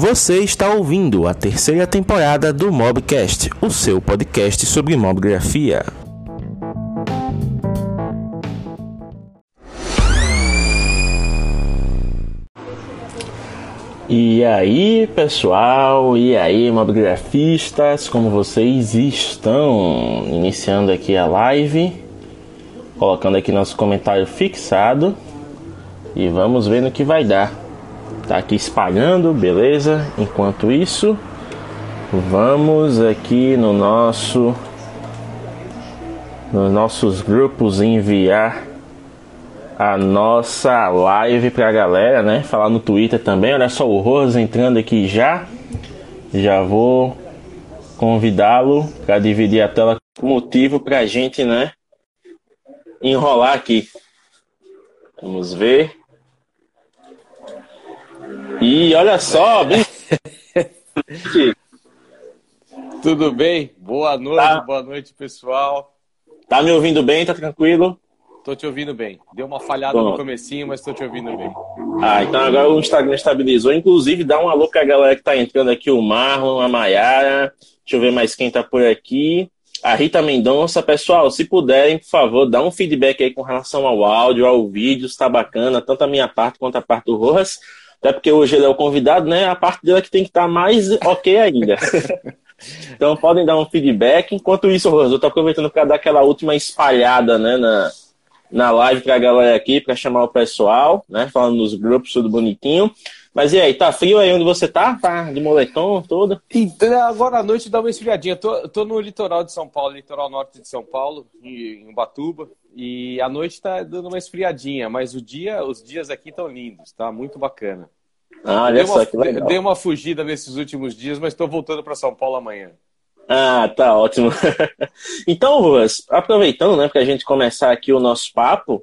Você está ouvindo a terceira temporada do Mobcast, o seu podcast sobre mobgrafia. E aí, pessoal? E aí, mobgrafistas? Como vocês estão? Iniciando aqui a live, colocando aqui nosso comentário fixado e vamos ver no que vai dar. Tá aqui espalhando, beleza? Enquanto isso, vamos aqui no nosso nos nossos grupos enviar a nossa live pra galera, né? Falar no Twitter também. Olha só o Rose entrando aqui já. Já vou convidá-lo para dividir a tela motivo pra gente, né? Enrolar aqui. Vamos ver. E olha só, bem... Tudo bem? Boa noite, tá. boa noite, pessoal. Tá me ouvindo bem? Tá tranquilo? Tô te ouvindo bem. Deu uma falhada Bom. no comecinho, mas tô te ouvindo bem. Ah, então agora o Instagram estabilizou. Inclusive, dá um alô pra galera que tá entrando aqui, o Marlon, a Mayara. Deixa eu ver mais quem tá por aqui. A Rita Mendonça. Pessoal, se puderem, por favor, dá um feedback aí com relação ao áudio, ao vídeo, se tá bacana, tanto a minha parte quanto a parte do Rojas. Até porque hoje ele é o convidado, né? A parte dele é que tem que estar tá mais ok ainda. então podem dar um feedback. Enquanto isso, Rosa, eu tô aproveitando para dar aquela última espalhada, né, na, na live pra galera aqui, para chamar o pessoal, né? Falando nos grupos, tudo bonitinho. Mas e aí, tá frio aí onde você tá? Tá de moletom, todo? Então, agora à noite dá uma esfriadinha. Tô, tô no litoral de São Paulo, litoral norte de São Paulo, em Ubatuba. E à noite tá dando uma esfriadinha, mas o dia, os dias aqui estão lindos, tá? Muito bacana. Ah, olha só, que legal. Dei uma fugida nesses últimos dias, mas estou voltando para São Paulo amanhã. Ah, tá ótimo. então, Ruas, aproveitando, né, para a gente começar aqui o nosso papo,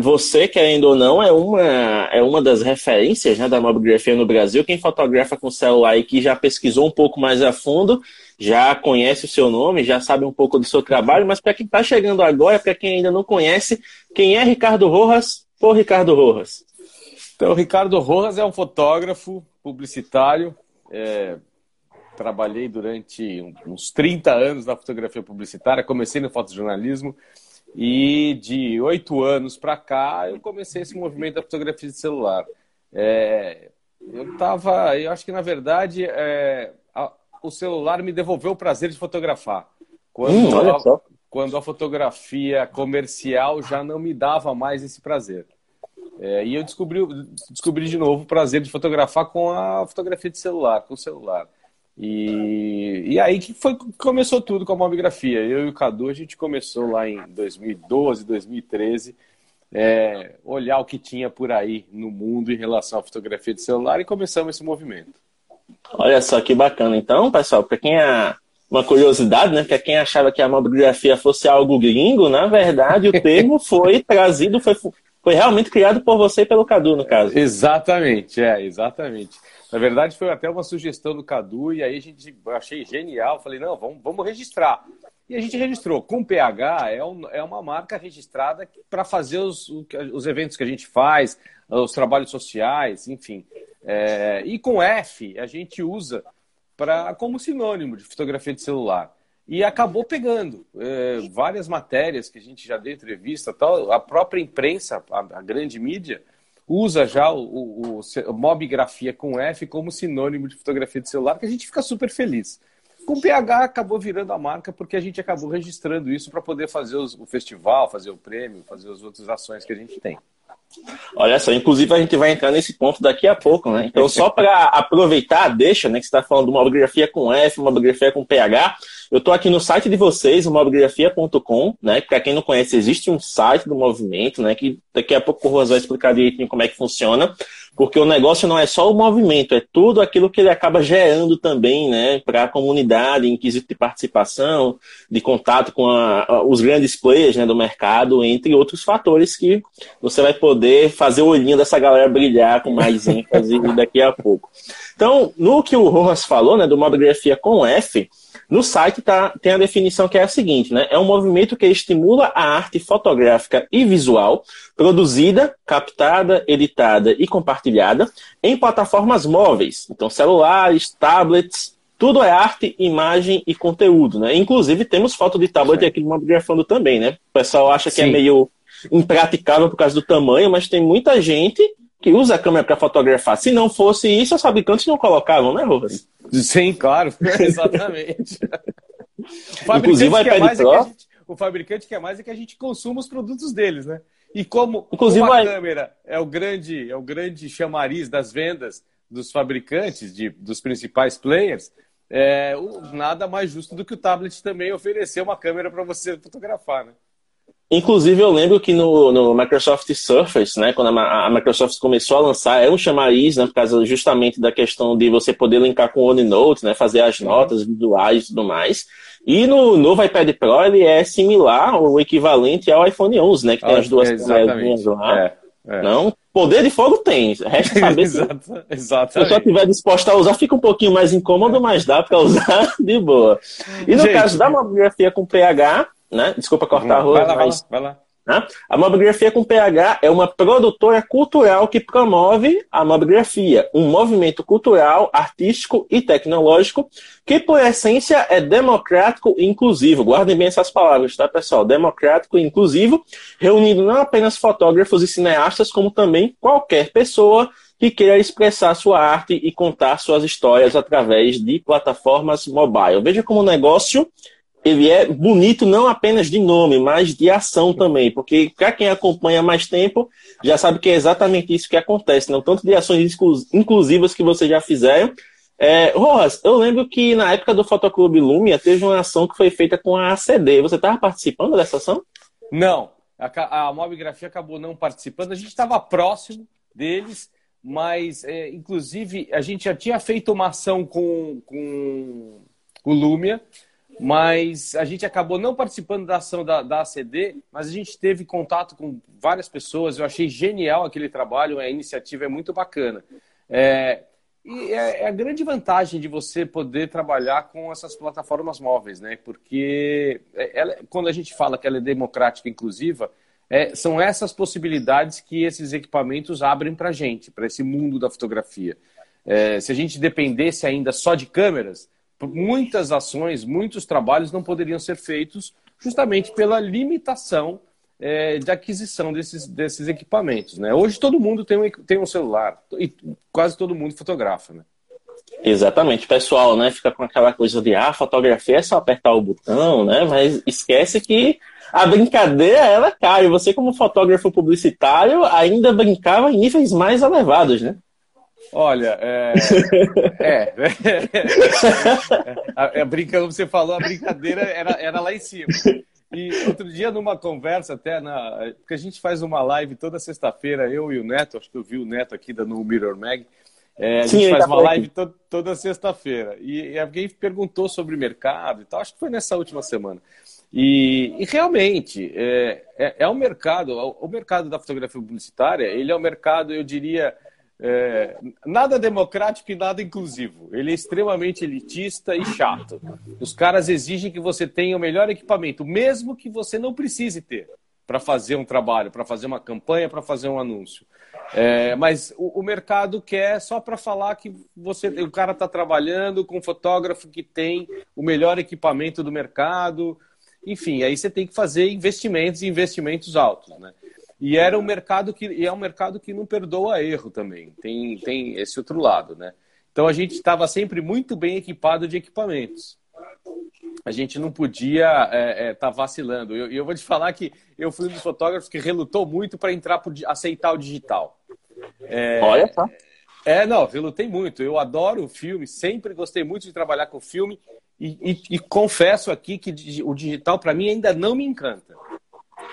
você, querendo ou não, é uma, é uma das referências né, da mobigrafia no Brasil. Quem fotografa com celular e que já pesquisou um pouco mais a fundo, já conhece o seu nome, já sabe um pouco do seu trabalho, mas para quem está chegando agora, para quem ainda não conhece, quem é Ricardo Rojas por Ricardo Rojas? Então, Ricardo Rojas é um fotógrafo publicitário, é, trabalhei durante uns 30 anos na fotografia publicitária, comecei no fotojornalismo e de oito anos para cá eu comecei esse movimento da fotografia de celular. É, eu estava, eu acho que na verdade é, a, o celular me devolveu o prazer de fotografar. Quando, hum, a, quando a fotografia comercial já não me dava mais esse prazer. É, e eu descobri, descobri de novo o prazer de fotografar com a fotografia de celular, com o celular. E, e aí que foi começou tudo com a mobigrafia. Eu e o Cadu, a gente começou lá em 2012, 2013, é, olhar o que tinha por aí no mundo em relação à fotografia de celular e começamos esse movimento. Olha só que bacana. Então, pessoal, para quem é uma curiosidade, né? Para quem achava que a mobigrafia fosse algo gringo, na verdade o termo foi trazido, foi, foi realmente criado por você e pelo Cadu, no caso. Exatamente, é, exatamente. Na verdade, foi até uma sugestão do Cadu, e aí a gente achei genial. Falei, não, vamos, vamos registrar. E a gente registrou. Com PH é, um, é uma marca registrada para fazer os, os eventos que a gente faz, os trabalhos sociais, enfim. É, e com F a gente usa para como sinônimo de fotografia de celular. E acabou pegando é, várias matérias que a gente já deu entrevista, tal, a própria imprensa, a, a grande mídia, usa já o, o, o com F como sinônimo de fotografia de celular, que a gente fica super feliz. Com PH acabou virando a marca porque a gente acabou registrando isso para poder fazer os, o festival, fazer o prêmio, fazer as outras ações que a gente tem. Olha só, inclusive a gente vai entrar nesse ponto daqui a pouco, né? Então, só para aproveitar, deixa, né? Que você está falando de uma mobigrafia com F, uma mobigrafia com PH. Eu estou aqui no site de vocês, mobigrafia.com, né? Para quem não conhece, existe um site do movimento, né? Que daqui a pouco o Rosa vai explicar direitinho como é que funciona porque o negócio não é só o movimento, é tudo aquilo que ele acaba gerando também, né, para a comunidade, em quesito de participação, de contato com a, os grandes players né, do mercado, entre outros fatores que você vai poder fazer o olhinho dessa galera brilhar com mais ênfase daqui a pouco. Então, no que o Rojas falou, né, do Mobigrafia com F, No site tá, tem a definição que é a seguinte, né? É um movimento que estimula a arte fotográfica e visual produzida, captada, editada e compartilhada em plataformas móveis, então celulares, tablets, tudo é arte, imagem e conteúdo, né? Inclusive temos foto de tablet Sim. aqui do Mobigrafando também, né? O pessoal acha que é Sim. é meio impraticável por causa do tamanho, mas tem muita gente que usa a câmera para fotografar. Se não fosse isso, os fabricantes não colocavam, né, Rubens? Sim, claro, exatamente. o Inclusive, o iPad Pro... É gente, o fabricante quer mais é que a gente consuma os produtos deles, né? E como, Inclusive, como a câmera é o grande é o grande chamariz das vendas dos fabricantes, de, dos principais players, é, nada mais justo do que o tablet também oferecer uma câmera para você fotografar, né? Inclusive, eu lembro que no, no Microsoft Surface, né, quando a, a, Microsoft começou a lançar, é um chamariz, né, por causa justamente da questão de você poder linkar com o OneNote, né, fazer as notas visuais e tudo mais. E no novo iPad Pro, ele é similar, ou equivalente ao iPhone 11, né, que tem ah, as duas é, câmeras lá. É, é. Não, poder de fogo tem, resta saber se Exato, se a pessoa estiver disposta a usar, fica um pouquinho mais incômodo, mas dá para usar de boa. E no Gente, caso da mobigrafia com pH, né? Desculpa cortar a rua, vai lá, mas... vai lá, vai lá. Né? A mobigrafia com PH é uma produtora cultural que promove a mobigrafia, um movimento cultural, artístico e tecnológico que, por essência, é democrático e inclusivo. Guardem bem essas palavras, tá, pessoal? Democrático e inclusivo, reunindo não apenas fotógrafos e cineastas, como também qualquer pessoa que queira expressar sua arte e contar suas histórias através de plataformas mobile. Veja como o negócio ele é bonito não apenas de nome, mas de ação também, porque para quem acompanha mais tempo, já sabe que é exatamente isso que acontece, não tanto de ações inclusivas que vocês já fizeram. É, Rojas, eu lembro que na época do Fotoclube Lumia teve uma ação que foi feita com a ACD. Você estava participando dessa ação? Não, a, a Mobigrafia acabou não participando. A gente estava próximo deles, mas é, inclusive a gente já tinha feito uma ação com, com o Lumia mas a gente acabou não participando da ação da, da ACD, mas a gente teve contato com várias pessoas. Eu achei genial aquele trabalho, a iniciativa é muito bacana. É, e é, é, a grande vantagem de você poder trabalhar com essas plataformas móveis, né? Porque é, ela, quando a gente fala que ela é democrática e inclusiva, é, são essas possibilidades que esses equipamentos abrem para a gente, para esse mundo da fotografia. É, se a gente dependesse ainda só de câmeras, muitas ações, muitos trabalhos não poderiam ser feitos justamente pela limitação é, de aquisição desses, desses equipamentos. Né? Hoje todo mundo tem um, tem um celular e quase todo mundo fotografa. Né? Exatamente, pessoal, né? Fica com aquela coisa de ah, fotografia é só apertar o botão, né? Mas esquece que a brincadeira ela cai. Você, como fotógrafo publicitário, ainda brincava em níveis mais elevados, né? Olha, é. é, é, é, brincando, você falou, a brincadeira era, era lá em cima. E outro dia, numa conversa, até na. Porque a gente faz uma live toda sexta-feira, eu e o Neto, acho que eu vi o Neto aqui dando o Mirror Mag. É, a Sim, gente faz tá uma live to, toda sexta-feira. E, e, alguém perguntou sobre mercado e tal, acho que foi nessa última semana. E, e realmente, é, é, é um mercado, o mercado da fotografia publicitária, ele é um mercado, eu diria é, nada democrático e nada inclusivo. Ele é extremamente elitista e chato. Os caras exigem que você tenha o melhor equipamento, mesmo que você não precise ter para fazer um trabalho, para fazer uma campanha, para fazer um anúncio. É, mas o, o, mercado quer só para falar que você, o cara está trabalhando com um fotógrafo que tem o melhor equipamento do mercado. Enfim, aí você tem que fazer investimentos e investimentos altos, né? E era um mercado que e é um mercado que não perdoa erro também. Tem, tem esse outro lado, né? Então a gente estava sempre muito bem equipado de equipamentos. A gente não podia estar é, é, tá vacilando. E eu, eu, vou te falar que eu fui um dos fotógrafos que relutou muito para entrar por aceitar o digital. É, Olha só. É, não, relutei muito. Eu adoro o filme, sempre gostei muito de trabalhar com filme e, e, e confesso aqui que o digital para mim ainda não me encanta.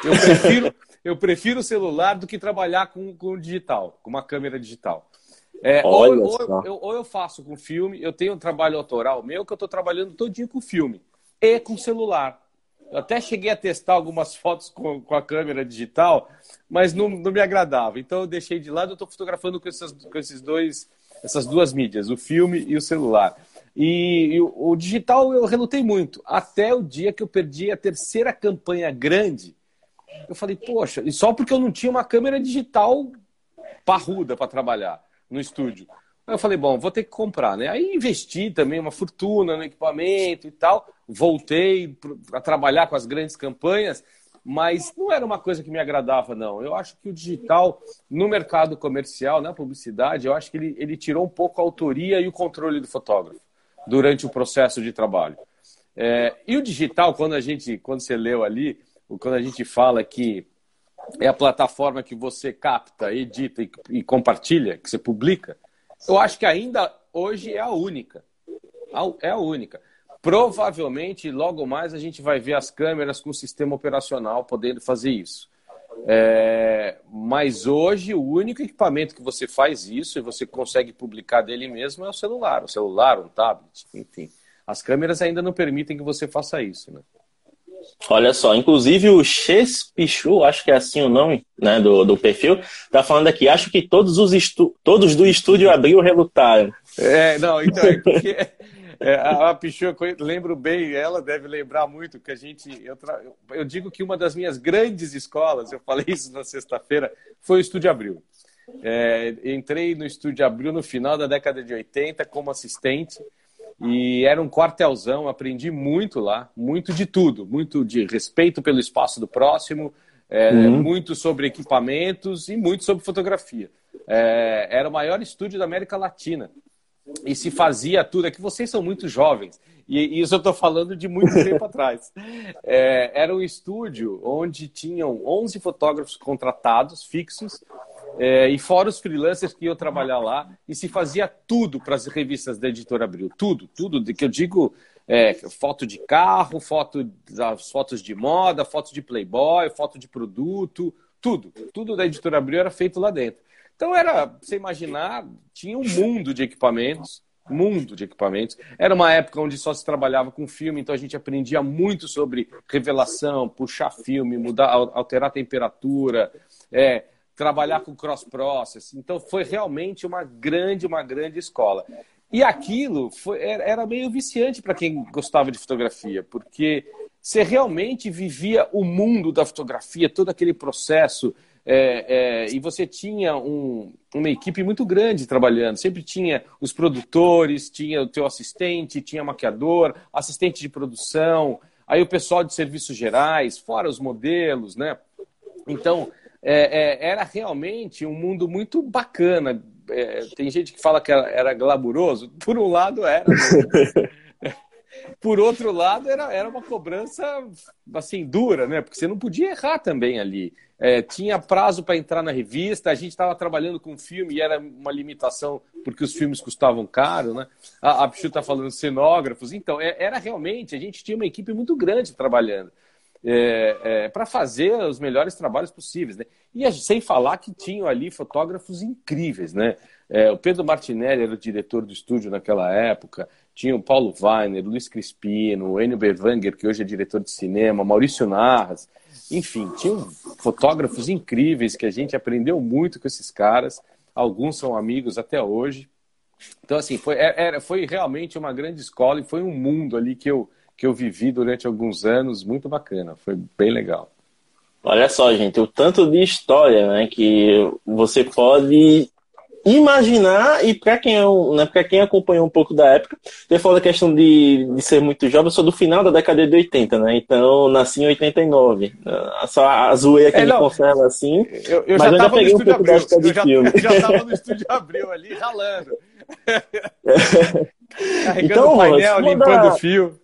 Eu prefiro, eu prefiro o celular do que trabalhar com, com o digital, com uma câmera digital. É, ou, ou, eu, ou, eu faço com filme, eu tenho um trabalho autoral meu que eu estou trabalhando todinho com filme e com celular. Eu até cheguei a testar algumas fotos com, com a câmera digital, mas não, não, me agradava. Então eu deixei de lado, eu estou fotografando com, essas, com esses dois, essas duas mídias, o filme e o celular. E, e o, o, digital eu relutei muito, até o dia que eu perdi a terceira campanha grande. Eu falei, poxa, e só porque eu não tinha uma câmera digital parruda para trabalhar no estúdio. Aí eu falei, bom, vou ter que comprar, né? Aí investi também uma fortuna no equipamento e tal. Voltei a trabalhar com as grandes campanhas, mas não era uma coisa que me agradava, não. Eu acho que o digital, no mercado comercial, na publicidade, eu acho que ele, ele tirou um pouco a autoria e o controle do fotógrafo durante o processo de trabalho. É, e o digital, quando a gente, quando você leu ali, quando a gente fala que é a plataforma que você capta, edita e, e compartilha, que você publica, eu acho que ainda hoje é a única. É a única. Provavelmente, logo mais, a gente vai ver as câmeras com o sistema operacional podendo fazer isso. É, mas hoje o único equipamento que você faz isso e você consegue publicar dele mesmo é o celular, o celular, um tablet, enfim. As câmeras ainda não permitem que você faça isso, né? Olha só, inclusive o Ches Pichu, acho que é assim o nome né, do, do perfil, tá falando aqui, acho que todos os estu todos do estúdio abril relutaram. É, não, então é porque é, a, a Pichu, lembro bem, ela deve lembrar muito que a gente. Eu, eu digo que uma das minhas grandes escolas, eu falei isso na sexta-feira, foi o Estúdio Abril. É, entrei no Estúdio Abril no final da década de 80 como assistente e era um quartelzão, aprendi muito lá, muito de tudo, muito de respeito pelo espaço do próximo, é, uhum. muito sobre equipamentos e muito sobre fotografia. É, era o maior estúdio da América Latina e se fazia tudo. É que vocês são muito jovens, e, isso eu estou falando de muito tempo atrás. É, era um estúdio onde tinham 11 fotógrafos contratados, fixos, é, e fora os freelancers que iam trabalhar lá, e se fazia tudo para as revistas da Editora Abril. Tudo, tudo, que eu digo, é, foto de carro, foto, as fotos de moda, fotos de Playboy, foto de produto, tudo. Tudo da Editora Abril era feito lá dentro. Então era, você imaginar, tinha um mundo de equipamentos, mundo de equipamentos. Era uma época onde só se trabalhava com filme, então a gente aprendia muito sobre revelação, puxar filme, mudar, alterar a temperatura, é, trabalhar com cross process. Então foi realmente uma grande, uma grande escola. E aquilo foi, era meio viciante para quem gostava de fotografia, porque você realmente vivia o mundo da fotografia, todo aquele processo é, é, e você tinha um, uma equipe muito grande trabalhando. Sempre tinha os produtores, tinha o teu assistente, tinha maquiador, assistente de produção, aí o pessoal de serviços gerais, fora os modelos, né? Então, é, é era realmente um mundo muito bacana. É, tem gente que fala que era, era glamuroso. Por um lado, era. Por outro lado, era, era uma cobrança assim dura, né? Porque você não podia errar também ali. É, tinha prazo para entrar na revista, a gente estava trabalhando com filme e era uma limitação porque os filmes custavam caro, né? A, a Pichu está falando cenógrafos, então é, era realmente, a gente tinha uma equipe muito grande trabalhando é, é, para fazer os melhores trabalhos possíveis, né? E sem falar que tinham ali fotógrafos incríveis, né? É, o Pedro Martinelli era o diretor do estúdio naquela época, tinha o Paulo Weiner, Luiz Crispino, o Enio Bevanger, que hoje é diretor de cinema, Maurício Narras, enfim, tinham fotógrafos incríveis que a gente aprendeu muito com esses caras, alguns são amigos até hoje. Então, assim, foi, é, era, foi realmente uma grande escola e foi um mundo ali que eu, que eu vivi durante alguns anos, muito bacana, foi bem legal. Olha só, gente, o tanto de história né, que você pode imaginar, e para quem, é né, quem acompanhou um pouco da época, você falou da questão de, de ser muito jovem, eu sou do final da década de 80, né? Então, nasci em 89. Só a zoeira que é, me conserva assim. Eu, eu mas já eu já peguei um pouco da época de eu filme. Já, já tava no estúdio Abril ali, ralando. Carregando então, o painel, limpando o fio.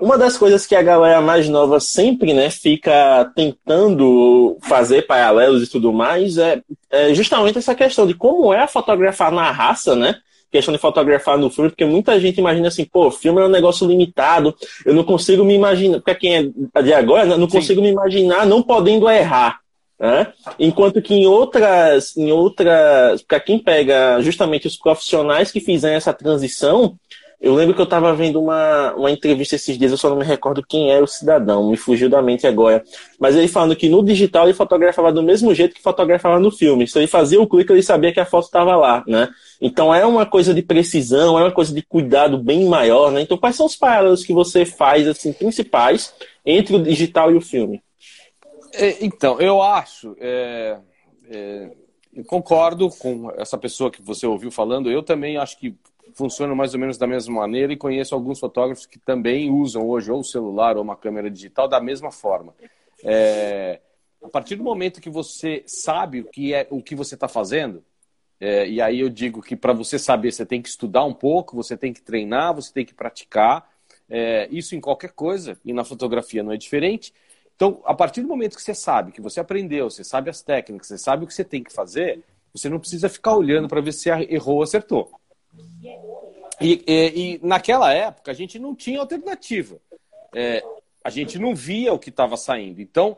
Uma das coisas que a galera mais nova sempre né, fica tentando fazer paralelos e tudo mais é, é, justamente essa questão de como é fotografar na raça, né? Questão de fotografar no filme, porque muita gente imagina assim, pô, filme é um negócio limitado, eu não consigo me imaginar, para quem é de agora, né, não consigo Sim. me imaginar não podendo errar. Né? Enquanto que em outras, em outras, para quem pega justamente os profissionais que fizeram essa transição, Eu lembro que eu estava vendo uma, uma entrevista esses dias, eu só não me recordo quem era o cidadão, me fugiu da mente agora. Mas ele falando que no digital ele fotografava do mesmo jeito que fotografava no filme. Se ele fazia o clique, ele sabia que a foto estava lá, né? Então é uma coisa de precisão, é uma coisa de cuidado bem maior, né? Então quais são os paralelos que você faz, assim, principais entre o digital e o filme? É, então, eu acho, é, é, eu concordo com essa pessoa que você ouviu falando, eu também acho que funciona mais ou menos da mesma maneira e conheço alguns fotógrafos que também usam hoje ou o celular ou uma câmera digital da mesma forma. É, a partir do momento que você sabe o que é o que você está fazendo, é, e aí eu digo que para você saber você tem que estudar um pouco, você tem que treinar, você tem que praticar. É, isso em qualquer coisa e na fotografia não é diferente. Então, a partir do momento que você sabe, que você aprendeu, você sabe as técnicas, você sabe o que você tem que fazer, você não precisa ficar olhando para ver se errou ou acertou. E, e, e, naquela época a gente não tinha alternativa. É, a gente não via o que estava saindo. Então,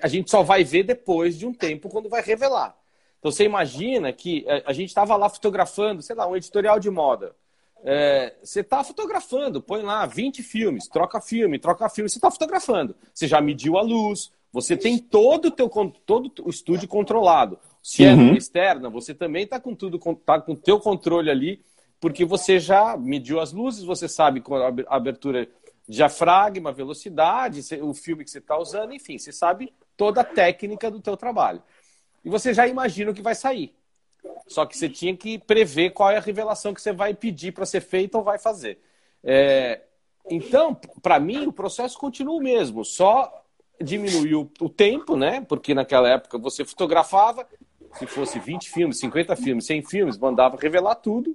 a gente só vai ver depois de um tempo quando vai revelar. Então, você imagina que a gente estava lá fotografando, sei lá, um editorial de moda. É, você está fotografando, põe lá 20 filmes, troca filme, troca filme, você está fotografando. Você já mediu a luz, você tem todo o, teu, todo o estúdio controlado. Se é uhum. externa, você também está com tudo, tá com o teu controle ali porque você já mediu as luzes, você sabe a abertura diafragma, velocidade, o filme que você está usando, enfim, você sabe toda a técnica do teu trabalho. E você já imagina o que vai sair. Só que você tinha que prever qual é a revelação que você vai pedir para ser feita ou vai fazer. É... Então, para mim, o processo continua o mesmo, só diminuiu o tempo, né? Porque naquela época você fotografava, se fosse 20 filmes, 50 filmes, 100 filmes, mandava revelar tudo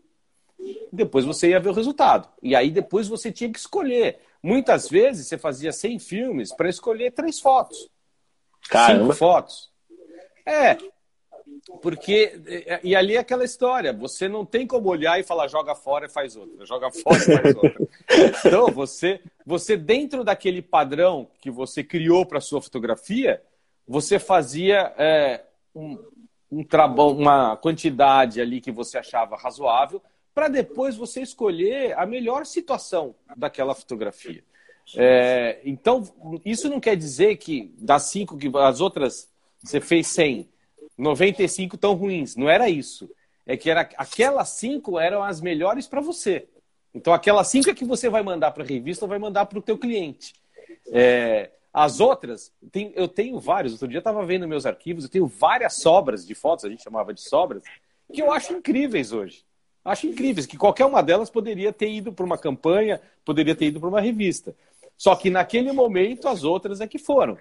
depois você ia ver o resultado. E aí depois você tinha que escolher. Muitas vezes você fazia 100 filmes para escolher três fotos. Caramba. Cinco fotos. É, porque. E ali é aquela história: você não tem como olhar e falar joga fora e faz outra, joga fora e faz outra. Então, você, você dentro daquele padrão que você criou para sua fotografia, você fazia é, um, um uma quantidade ali que você achava razoável para depois você escolher a melhor situação daquela fotografia. É, então, isso não quer dizer que das cinco que as outras você fez 100, 95 tão ruins. Não era isso. É que era, aquelas cinco eram as melhores para você. Então, aquelas cinco é que você vai mandar para a revista ou vai mandar para o teu cliente. É, as outras, tem, eu tenho vários. Outro dia eu estava vendo meus arquivos, eu tenho várias sobras de fotos, a gente chamava de sobras, que eu acho incríveis hoje acho incríveis, que qualquer uma delas poderia ter ido para uma campanha, poderia ter ido para uma revista. Só que naquele momento as outras é que foram.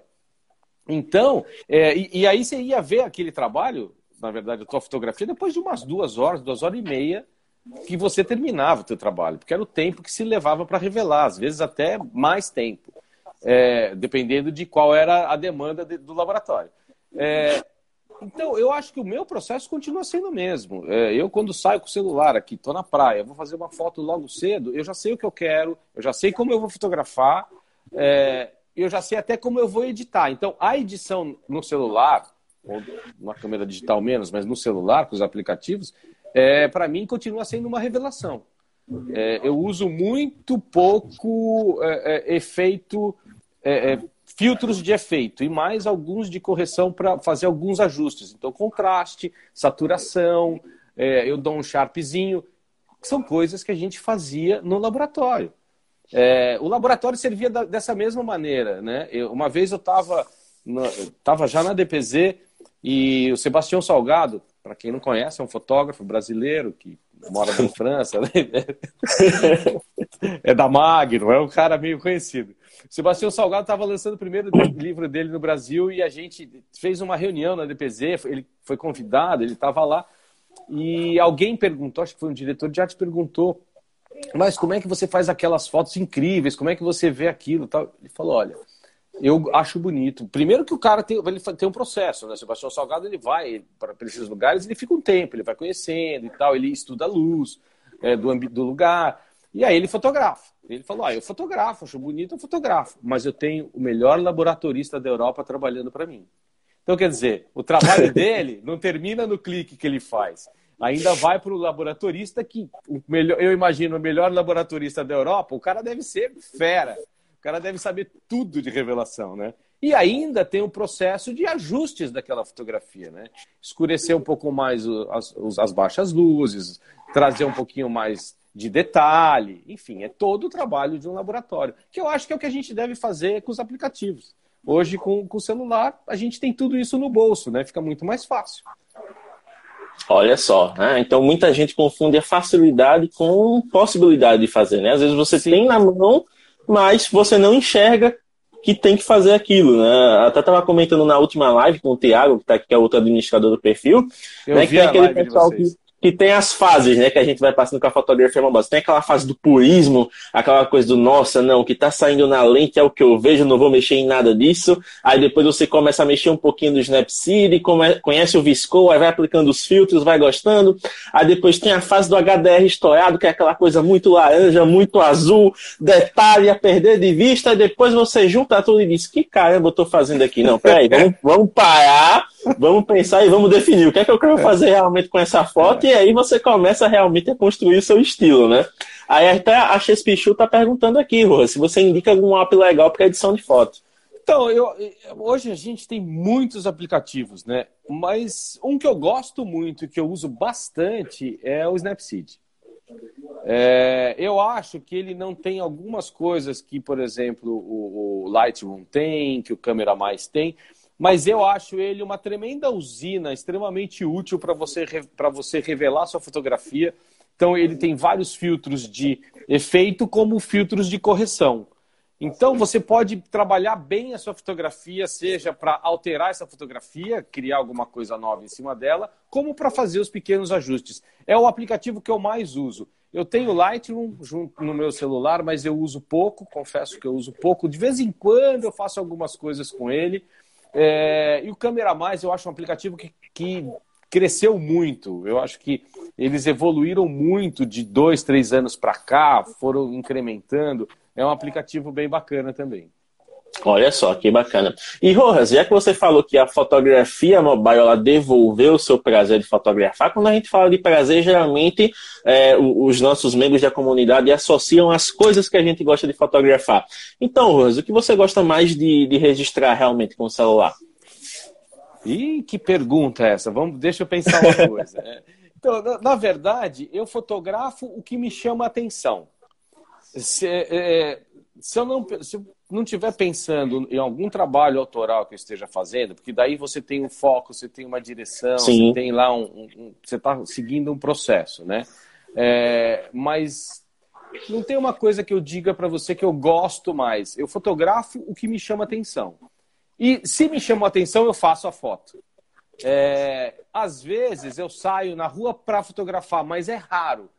Então, é, e, e, aí você ia ver aquele trabalho, na verdade, a tua fotografia, depois de umas duas horas, duas horas e meia, que você terminava o teu trabalho, porque era o tempo que se levava para revelar, às vezes até mais tempo, é, dependendo de qual era a demanda de, do laboratório. É, então, eu acho que o meu processo continua sendo o mesmo. É, eu, quando saio com o celular aqui, estou na praia, vou fazer uma foto logo cedo, eu já sei o que eu quero, eu já sei como eu vou fotografar, é, eu já sei até como eu vou editar. Então, a edição no celular, ou na câmera digital menos, mas no celular, com os aplicativos, é, para mim continua sendo uma revelação. É, eu uso muito pouco é, é, efeito filtros de efeito e mais alguns de correção para fazer alguns ajustes. Então, contraste, saturação, é, eu dou um sharpzinho. São coisas que a gente fazia no laboratório. É, o laboratório servia da, dessa mesma maneira. Né? Eu, uma vez eu estava tava já na DPZ e o Sebastião Salgado, para quem não conhece, é um fotógrafo brasileiro que mora na França, né? é da Magno, é um cara meio conhecido. Sebastião Salgado estava lançando o primeiro livro dele no Brasil e a gente fez uma reunião na DPZ, ele foi convidado, ele estava lá e alguém perguntou, acho que foi um diretor de arte, perguntou, mas como é que você faz aquelas fotos incríveis, como é que você vê aquilo? Ele falou, olha, eu acho bonito. Primeiro que o cara tem, ele tem um processo, né? Sebastião Salgado ele vai para esses lugares, ele fica um tempo, ele vai conhecendo e tal, ele estuda a luz é, do, do lugar e aí ele fotografa. Ele falou: ah, eu fotografo, acho bonito, eu fotografo, mas eu tenho o melhor laboratorista da Europa trabalhando para mim. Então, quer dizer, o trabalho dele não termina no clique que ele faz. ainda vai para o laboratorista que, o melhor, eu imagino, o melhor laboratorista da Europa, o cara deve ser fera. O cara deve saber tudo de revelação, né? E ainda tem o processo de ajustes daquela fotografia, né? Escurecer um pouco mais as, as baixas luzes, trazer um pouquinho mais de detalhe, enfim, é todo o trabalho de um laboratório, que eu acho que é o que a gente deve fazer com os aplicativos. Hoje, com, com o celular, a gente tem tudo isso no bolso, né? Fica muito mais fácil. Olha só, né? então muita gente confunde a facilidade com possibilidade de fazer, né? Às vezes você Sim. tem na mão, mas você não enxerga que tem que fazer aquilo, né? Até estava comentando na última live com o Thiago, que, tá aqui, que é outro administrador do perfil, Eu né? que tem aquele pessoal que que tem as fases, né, que a gente vai passando com a fotografia famosa. Tem aquela fase do purismo, aquela coisa do nossa, não, o que tá saindo na lente é o que eu vejo, não vou mexer em nada disso. Aí depois você começa a mexer um pouquinho do Snapseed, conhece o Visco, aí vai aplicando os filtros, vai gostando. Aí depois tem a fase do HDR estourado, que é aquela coisa muito laranja, muito azul, detalhe a perder de vista, e depois você junta tudo e diz, que caramba eu tô fazendo aqui? Não, peraí, vamos, vamos parar, vamos pensar e vamos definir o que é que eu quero fazer realmente com essa foto e aí você começa realmente a construir o seu estilo, né? Aí até a Chespichu tá perguntando aqui, Rua, se você indica algum app legal para edição de foto. Então, eu, hoje a gente tem muitos aplicativos, né? Mas um que eu gosto muito e que eu uso bastante é o Snapseed. É, eu acho que ele não tem algumas coisas que, por exemplo, o, o Lightroom tem, que o Câmera Mais tem, mas eu acho ele uma tremenda usina, extremamente útil para você, você revelar sua fotografia. Então, ele tem vários filtros de efeito, como filtros de correção. Então, você pode trabalhar bem a sua fotografia, seja para alterar essa fotografia, criar alguma coisa nova em cima dela, como para fazer os pequenos ajustes. É o aplicativo que eu mais uso. Eu tenho Lightroom no meu celular, mas eu uso pouco, confesso que eu uso pouco. De vez em quando eu faço algumas coisas com ele. É, e o Câmera Mais eu acho um aplicativo que, que cresceu muito. Eu acho que eles evoluíram muito de dois, três anos para cá, foram incrementando. É um aplicativo bem bacana também. Olha só, que bacana. E Rojas, já que você falou que a fotografia mobile ela devolveu o seu prazer de fotografar, quando a gente fala de prazer, geralmente é, os nossos membros da comunidade associam as coisas que a gente gosta de fotografar. Então, Rojas, o que você gosta mais de, de registrar realmente com o celular? Ih, que pergunta é essa? Vamos, deixa eu pensar uma coisa. É, então, na, na, verdade, eu fotografo o que me chama a atenção. Se, é, se eu não, se eu não estiver pensando em algum trabalho autoral que eu esteja fazendo, porque daí você tem um foco, você tem uma direção, Sim. você tem lá um, um você está seguindo um processo, né? É, mas não tem uma coisa que eu diga para você que eu gosto mais. Eu fotografo o que me chama atenção. E se me chama atenção, eu faço a foto. É, às vezes eu saio na rua para fotografar, mas é raro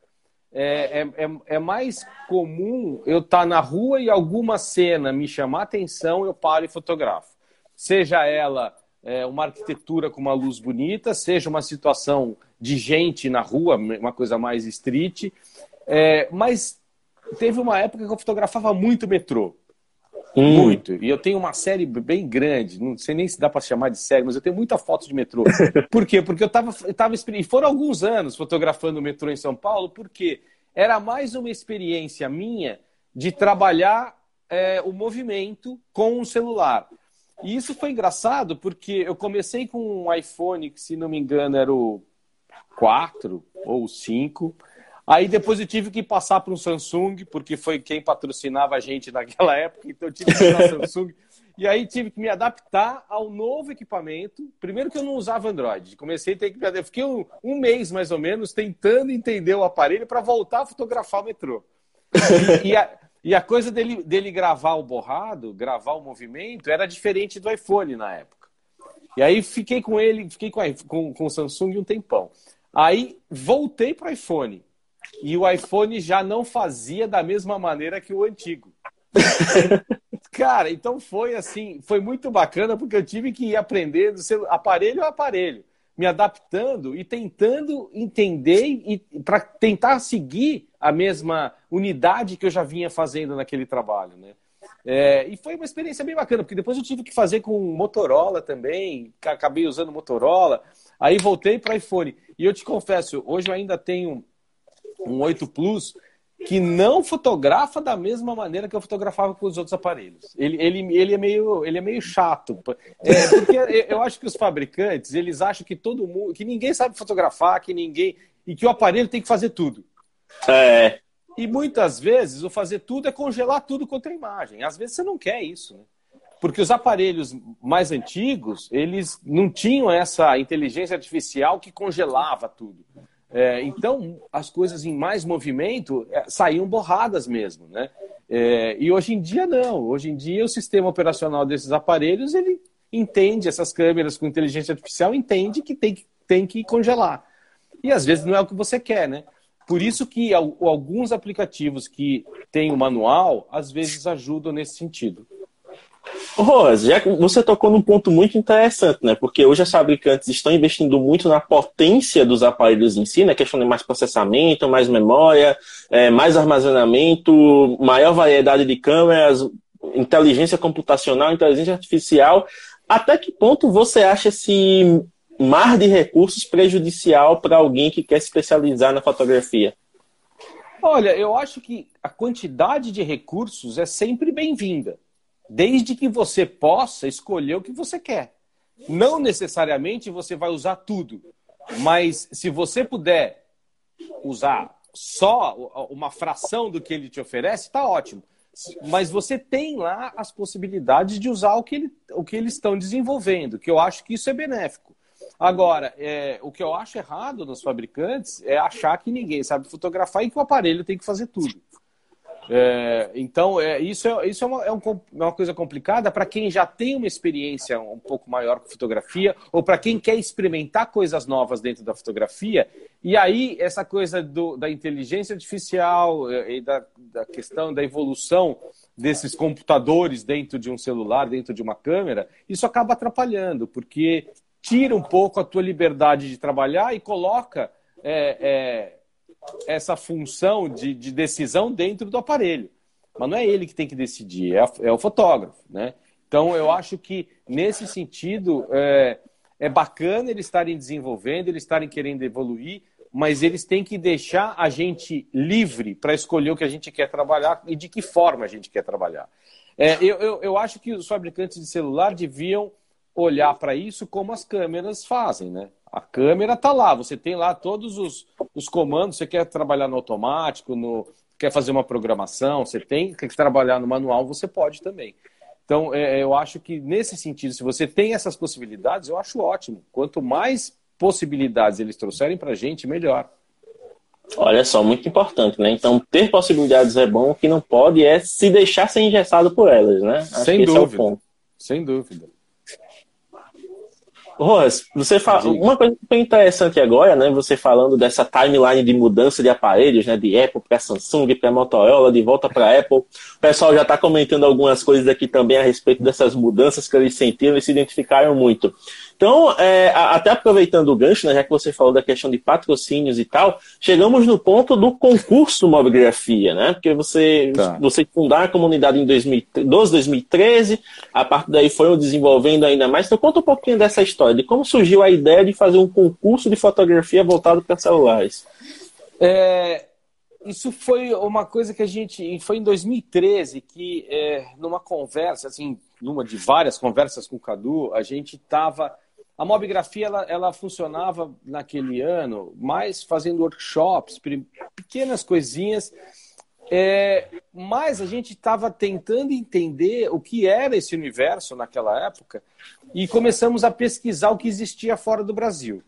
é, é, é, é mais comum eu estar tá na rua e alguma cena me chamar atenção, eu paro e fotografo. Seja ela é, uma arquitetura com uma luz bonita, seja uma situação de gente na rua, uma coisa mais street. É, mas teve uma época que eu fotografava muito metrô. Hum. Muito. E eu tenho uma série bem grande, não sei nem se dá para chamar de série, mas eu tenho muita foto de metrô. Por quê? Porque eu estava. Tava, e foram alguns anos fotografando o metrô em São Paulo, porque era mais uma experiência minha de trabalhar é, o movimento com o celular. E isso foi engraçado porque eu comecei com um iPhone, que se não me engano era o 4 ou 5. Aí depois eu tive que passar para um Samsung, porque foi quem patrocinava a gente naquela época, então eu tive que usar Samsung. E aí tive que me adaptar ao novo equipamento. Primeiro que eu não usava Android. Comecei a ter que adaptar. Fiquei um, um mês, mais ou menos, tentando entender o aparelho para voltar a fotografar o metrô. E, e, a, e a coisa dele, dele gravar o borrado, gravar o movimento, era diferente do iPhone na época. E aí fiquei com ele, fiquei com, com, com o Samsung um tempão. Aí voltei para o iPhone. E o iPhone já não fazia da mesma maneira que o antigo. Cara, então foi assim, foi muito bacana porque eu tive que ir aprendendo aparelho a aparelho, me adaptando e tentando entender e para tentar seguir a mesma unidade que eu já vinha fazendo naquele trabalho, né? É, e foi uma experiência bem bacana, porque depois eu tive que fazer com Motorola também, acabei usando Motorola, aí voltei para iPhone. E eu te confesso, hoje eu ainda tenho um 8 Plus que não fotografa da mesma maneira que eu fotografava com os outros aparelhos. Ele, ele, ele, é, meio, ele é meio chato. É, porque eu acho que os fabricantes, eles acham que todo mundo, que ninguém sabe fotografar, que ninguém. e que o aparelho tem que fazer tudo. É. E muitas vezes o fazer tudo é congelar tudo contra a imagem. Às vezes você não quer isso, né? Porque os aparelhos mais antigos, eles não tinham essa inteligência artificial que congelava tudo. É, então, as coisas em mais movimento é, saíam borradas mesmo, né? É, e hoje em dia não. Hoje em dia o sistema operacional desses aparelhos ele entende essas câmeras com inteligência artificial entende que tem que, tem que congelar. E às vezes não é o que você quer, né? Por isso que alguns aplicativos que têm o manual às vezes ajudam nesse sentido. Rose, já você tocou num ponto muito interessante, né? Porque hoje as fabricantes estão investindo muito na potência dos aparelhos em si, né? Questão de mais processamento, mais memória, é, mais armazenamento, maior variedade de câmeras, inteligência computacional, inteligência artificial. Até que ponto você acha esse mar de recursos prejudicial para alguém que quer se especializar na fotografia? Olha, eu acho que a quantidade de recursos é sempre bem-vinda desde que você possa escolher o que você quer. Não necessariamente você vai usar tudo, mas se você puder usar só uma fração do que ele te oferece, está ótimo. Mas você tem lá as possibilidades de usar o que, ele, o que eles estão desenvolvendo, que eu acho que isso é benéfico. Agora, é, o que eu acho errado nos fabricantes é achar que ninguém sabe fotografar e que o aparelho tem que fazer tudo. É, então, é, isso, é, isso é, uma, é, um, é uma coisa complicada para quem já tem uma experiência um pouco maior com fotografia ou para quem quer experimentar coisas novas dentro da fotografia. E aí, essa coisa do, da inteligência artificial é, e da, da questão da evolução desses computadores dentro de um celular, dentro de uma câmera, isso acaba atrapalhando, porque tira um pouco a tua liberdade de trabalhar e coloca. É, é, essa função de, de decisão dentro do aparelho. Mas não é ele que tem que decidir, é, a, é o fotógrafo, né? Então, eu acho que, nesse sentido, é, é bacana eles estarem desenvolvendo, eles estarem querendo evoluir, mas eles têm que deixar a gente livre para escolher o que a gente quer trabalhar e de que forma a gente quer trabalhar. É, eu, eu, eu acho que os fabricantes de celular deviam olhar para isso como as câmeras fazem, né? A câmera está lá, você tem lá todos os, os comandos, você quer trabalhar no automático, no, quer fazer uma programação, você tem, quer trabalhar no manual, você pode também. Então, é, eu acho que nesse sentido, se você tem essas possibilidades, eu acho ótimo. Quanto mais possibilidades eles trouxerem para a gente, melhor. Olha só, muito importante, né? Então, ter possibilidades é bom, o que não pode é se deixar ser engessado por elas, né? Acho Sem dúvida. É Sem dúvida. Rojas, você fala, uma coisa que foi interessante agora, né? Você falando dessa timeline de mudança de aparelhos, né? De Apple para Samsung, para Motorola, de volta para Apple. O pessoal já está comentando algumas coisas aqui também a respeito dessas mudanças que eles sentiram e se identificaram muito. Então, é, até aproveitando o gancho, né, já que você falou da questão de patrocínios e tal, chegamos no ponto do concurso Mobigrafia, né? Porque você, tá. você fundaram a comunidade em 2012, 2013, a partir daí foram desenvolvendo ainda mais. Então, conta um pouquinho dessa história, de como surgiu a ideia de fazer um concurso de fotografia voltado para celulares. É, isso foi uma coisa que a gente. Foi em 2013 que, é, numa conversa, assim, numa de várias conversas com o Cadu, a gente estava a mobigrafia ela, ela funcionava naquele ano mais fazendo workshops, pequenas coisinhas, é, mas a gente estava tentando entender o que era esse universo naquela época e começamos a pesquisar o que existia fora do Brasil.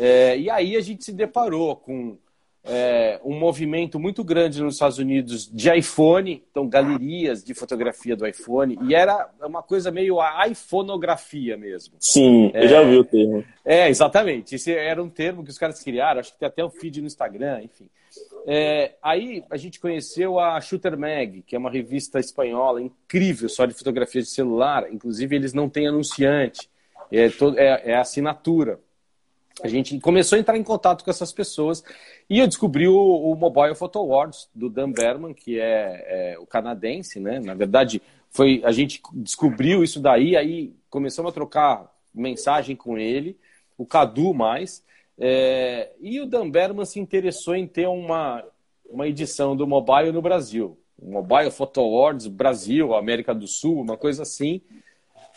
É, e aí a gente se deparou com é, um movimento muito grande nos Estados Unidos de iPhone, então galerias de fotografia do iPhone, e era uma coisa meio a iPhonografia mesmo. Sim, é, eu já ouvi o termo. É, exatamente. Esse era um termo que os caras criaram, acho que tem até um feed no Instagram, enfim. É, aí a gente conheceu a Shooter Mag, que é uma revista espanhola incrível, só de fotografia de celular. Inclusive, eles não têm anunciante, é, todo, é, é assinatura. A gente começou a entrar em contato com essas pessoas e eu descobri o, o Mobile Photo Awards do Dan Berman, que é, é, o canadense, né? Na verdade, foi a gente descobriu isso daí, aí começamos a trocar mensagem com ele, o Cadu mais, é, e o Dan Berman se interessou em ter uma, uma edição do Mobile no Brasil. Mobile Photo Awards Brasil, América do Sul, uma coisa assim.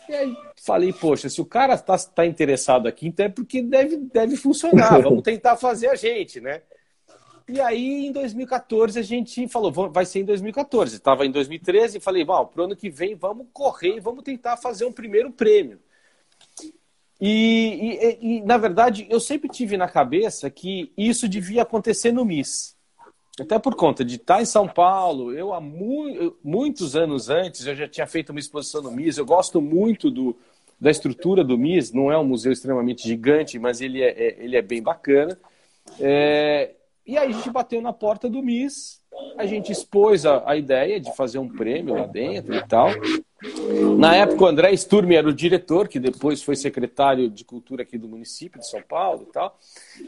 E aí falei, poxa, se o cara está tá interessado aqui, então é porque deve, deve funcionar, vamos tentar fazer a gente, né? E aí, em 2014, a gente falou, vai ser em 2014. Estava em 2013 e falei, bom, para o ano que vem vamos correr e vamos tentar fazer um primeiro prêmio. E, e, e, na verdade, eu sempre tive na cabeça que isso devia acontecer no MIS. Até por conta de estar em São Paulo, eu há mu muitos anos antes, eu já tinha feito uma exposição no MIS. Eu gosto muito do, da estrutura do MIS, não é um museu extremamente gigante, mas ele é, é ele é bem bacana. É, e aí a gente bateu na porta do MIS, a gente expôs a, a ideia de fazer um prêmio lá dentro e tal. Na época, o André Sturmi era o diretor, que depois foi secretário de cultura aqui do município de São Paulo e tal.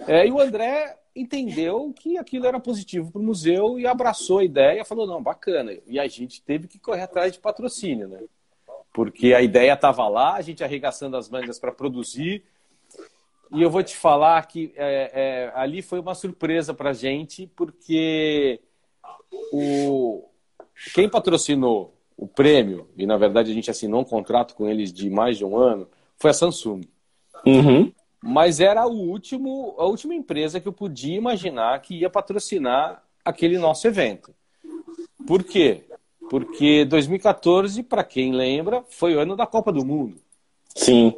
É, e o André entendeu que aquilo era positivo para o museu e abraçou a ideia, falou, não, bacana. E a gente teve que correr atrás de patrocínio, né? Porque a ideia estava lá, a gente arregaçando as mangas para produzir, e eu vou te falar que é, é, ali foi uma surpresa para a gente, porque o, quem patrocinou o prêmio, e na verdade a gente assinou um contrato com eles de mais de um ano, foi a Samsung. Uhum. Mas era o último, a última empresa que eu podia imaginar que ia patrocinar aquele nosso evento. Por quê? Porque 2014, para quem lembra, foi o ano da Copa do Mundo. Sim.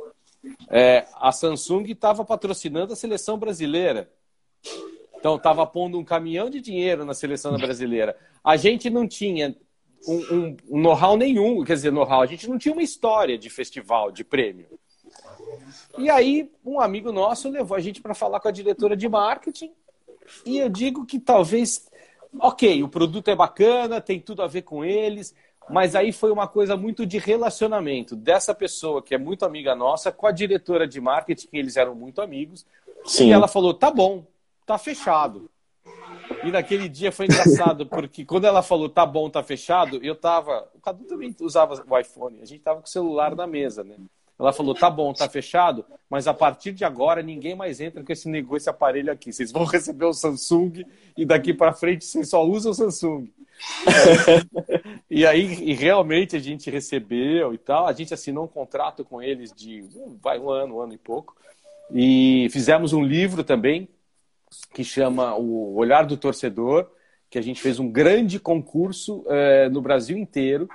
É, a Samsung estava patrocinando a seleção brasileira. Então, estava pondo um caminhão de dinheiro na seleção brasileira. A gente não tinha um, um, um know-how nenhum, quer dizer, know-how, a gente não tinha uma história de festival, de prêmio. E aí, um amigo nosso levou a gente para falar com a diretora de marketing. E eu digo que talvez, ok, o produto é bacana, tem tudo a ver com eles, mas aí foi uma coisa muito de relacionamento dessa pessoa, que é muito amiga nossa, com a diretora de marketing, que eles eram muito amigos. Sim. E ela falou: tá bom, tá fechado. E naquele dia foi engraçado, porque quando ela falou tá bom, tá fechado, eu tava. O Cadu também usava o iPhone, a gente tava com o celular na mesa, né? Ela falou: tá bom, tá fechado, mas a partir de agora ninguém mais entra com esse negócio, esse aparelho aqui. Vocês vão receber o Samsung e daqui para frente vocês só usam o Samsung. e aí, e realmente a gente recebeu e tal. A gente assinou um contrato com eles de vai um ano, um ano e pouco. E fizemos um livro também que chama O Olhar do Torcedor, que a gente fez um grande concurso é, no Brasil inteiro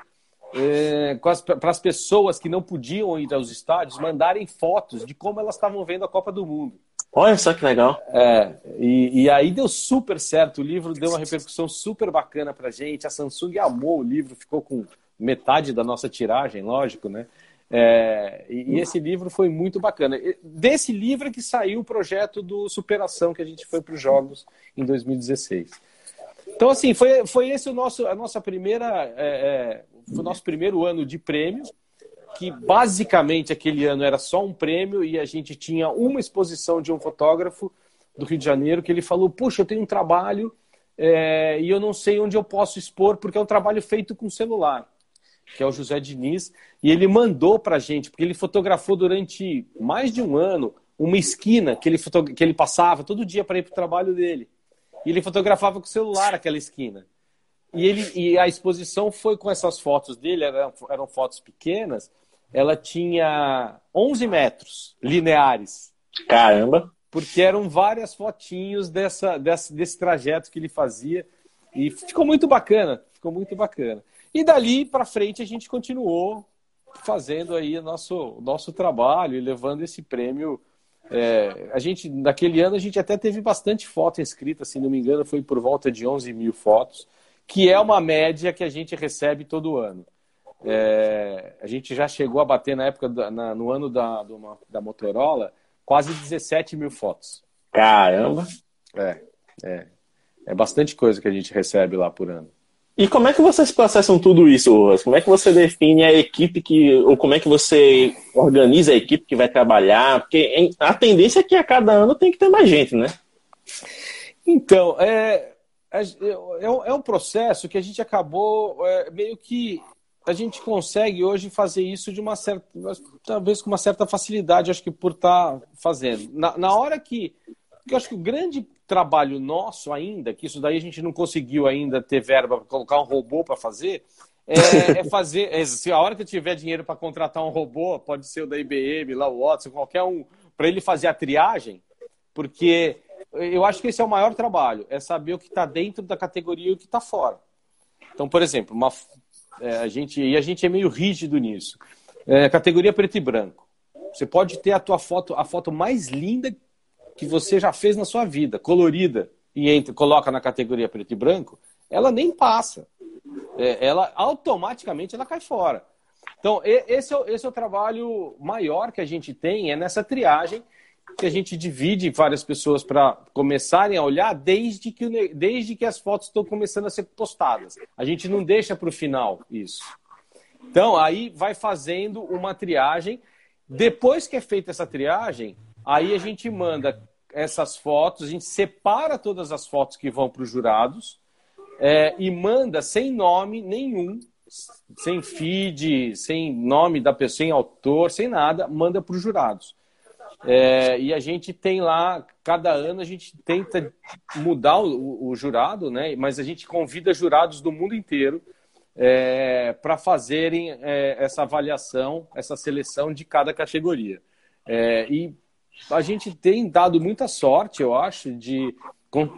é, para as pessoas que não podiam ir aos estádios mandarem fotos de como elas estavam vendo a Copa do Mundo. Olha só que legal. É, e, e, aí deu super certo. O livro deu uma repercussão super bacana pra gente. A Samsung amou o livro, ficou com metade da nossa tiragem, lógico, né? É, e, e, esse livro foi muito bacana. Desse livro é que saiu o projeto do Superação, que a gente foi para os Jogos em 2016. Então, assim, foi, foi esse o nosso, a nossa primeira, é, é, o nosso primeiro ano de prêmio que basicamente aquele ano era só um prêmio e a gente tinha uma exposição de um fotógrafo do Rio de Janeiro que ele falou: Puxa, eu tenho um trabalho é, e eu não sei onde eu posso expor porque é um trabalho feito com celular, que é o José Diniz. E ele mandou para a gente, porque ele fotografou durante mais de um ano uma esquina que ele, que ele passava todo dia para ir para o trabalho dele. E ele fotografava com o celular aquela esquina. E, ele, e a exposição foi com essas fotos dele, eram, eram fotos pequenas, ela tinha 11 metros lineares. Caramba! Porque eram várias fotinhos dessa, dessa, desse trajeto que ele fazia. E ficou muito bacana, ficou muito bacana. E dali para frente a gente continuou fazendo aí o nosso, nosso trabalho e levando esse prêmio. É, a gente, naquele ano, a gente até teve bastante foto escrita, se não me engano, foi por volta de 11 mil fotos, que é uma média que a gente recebe todo ano. É, a gente já chegou a bater na época, da, na, no ano da, da Motorola, quase 17 mil fotos. Caramba! É, é. É bastante coisa que a gente recebe lá por ano. E como é que vocês processam tudo isso? Como é que você define a equipe que. ou como é que você organiza a equipe que vai trabalhar? Porque a tendência é que a cada ano tem que ter mais gente, né? Então, é, é, é, é um processo que a gente acabou é, meio que. A gente consegue hoje fazer isso de uma certa. talvez com uma certa facilidade, acho que por estar tá fazendo. Na, na hora que. Porque eu acho que o grande trabalho nosso ainda, que isso daí a gente não conseguiu ainda ter verba para colocar um robô para fazer, é, é fazer. É, se a hora que eu tiver dinheiro para contratar um robô, pode ser o da IBM, lá o Watson, qualquer um, para ele fazer a triagem, porque eu acho que esse é o maior trabalho, é saber o que está dentro da categoria e o que está fora. Então, por exemplo, uma, é, a gente, e a gente é meio rígido nisso. É, categoria preto e branco. Você pode ter a tua foto, a foto mais linda que você já fez na sua vida, colorida, e entra, coloca na categoria preto e branco, ela nem passa. É, ela automaticamente ela cai fora. Então, esse é, esse é o trabalho maior que a gente tem, é nessa triagem que a gente divide várias pessoas para começarem a olhar desde que, desde que as fotos estão começando a ser postadas. A gente não deixa para o final isso. Então, aí vai fazendo uma triagem. Depois que é feita essa triagem, Aí a gente manda essas fotos, a gente separa todas as fotos que vão para os jurados é, e manda sem nome nenhum, sem feed, sem nome da pessoa, sem autor, sem nada, manda para os jurados. É, e a gente tem lá, cada ano a gente tenta mudar o, o jurado, né? mas a gente convida jurados do mundo inteiro é, para fazerem é, essa avaliação, essa seleção de cada categoria. É, e a gente tem dado muita sorte, eu acho, de,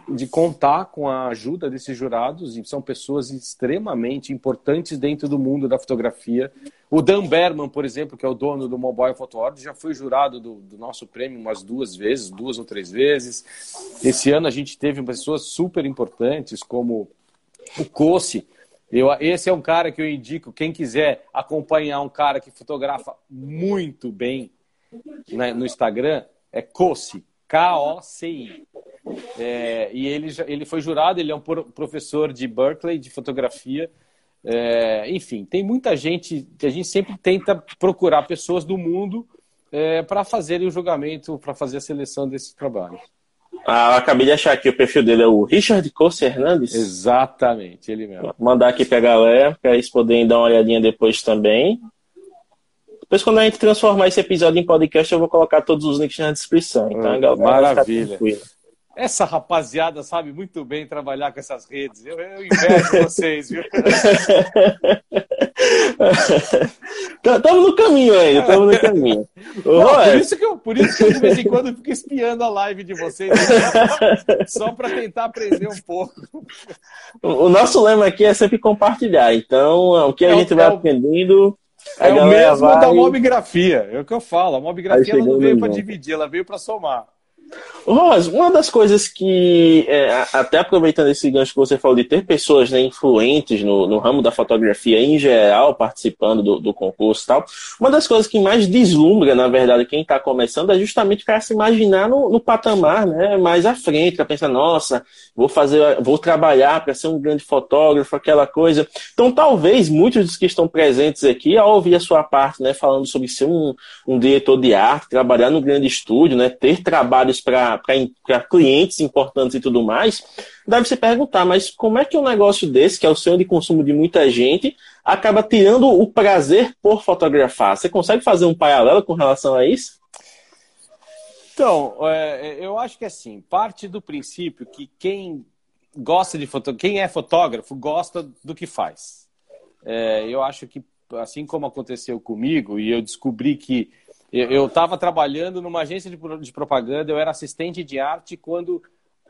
de contar com a ajuda desses jurados, e são pessoas extremamente importantes dentro do mundo da fotografia. O Dan Berman, por exemplo, que é o dono do Mobile Photo Award, já foi jurado do, do, nosso prêmio umas duas vezes, duas ou três vezes. Esse ano a gente teve pessoas super importantes, como o Cossi. Eu, esse é um cara que eu indico, quem quiser acompanhar um cara que fotografa muito bem né, no Instagram, é Kossi, K-O-C-I. É, e ele, ele foi jurado, ele é um professor de Berkeley de fotografia. É, enfim, tem muita gente que a gente sempre tenta procurar pessoas do mundo é, para fazerem o julgamento, para fazer a seleção desses trabalhos. Ah, eu acabei de achar aqui o perfil dele é o Richard Cosse Hernandes. Exatamente, ele mesmo. Vou mandar aqui para a galera, para eles poderem dar uma olhadinha depois também. Depois, quando a gente transformar esse episódio em podcast, eu vou colocar todos os links na descrição. Então, a galera Maravilha. Essa rapaziada sabe muito bem trabalhar com essas redes. Eu, eu invejo vocês, viu? Estamos no caminho ainda, estamos no caminho. Não, por, isso que eu, por isso que eu, de vez em quando, fico espiando a live de vocês, só para tentar aprender um pouco. O nosso lema aqui é sempre compartilhar. Então, o que a é gente vai é aprendendo é o mesmo da mobigrafia, é o que eu falo. A mobigrafia não veio para dividir, ela veio para somar. Ros, uma das coisas que, é, até aproveitando esse gancho que você falou de ter pessoas né, influentes no, no, ramo da fotografia em geral participando do, do, concurso e tal, uma das coisas que mais deslumbra, na verdade, quem está começando é justamente para se imaginar no, no, patamar né, mais à frente, para pensar, nossa, vou fazer, vou trabalhar para ser um grande fotógrafo, aquela coisa. Então, talvez muitos dos que estão presentes aqui, ao ouvir a sua parte, né, falando sobre ser um, um diretor de arte, trabalhar no grande estúdio, né, ter trabalhos para clientes importantes e tudo mais, deve se perguntar, mas como é que um negócio desse, que é o sonho de consumo de muita gente, acaba tirando o prazer por fotografar? Você consegue fazer um paralelo com relação a isso? Então, é, eu acho que assim, parte do princípio que quem gosta de foto, quem é fotógrafo gosta do que faz. É, eu acho que assim como aconteceu comigo e eu descobri que eu estava trabalhando numa agência de, de, propaganda, eu era assistente de arte quando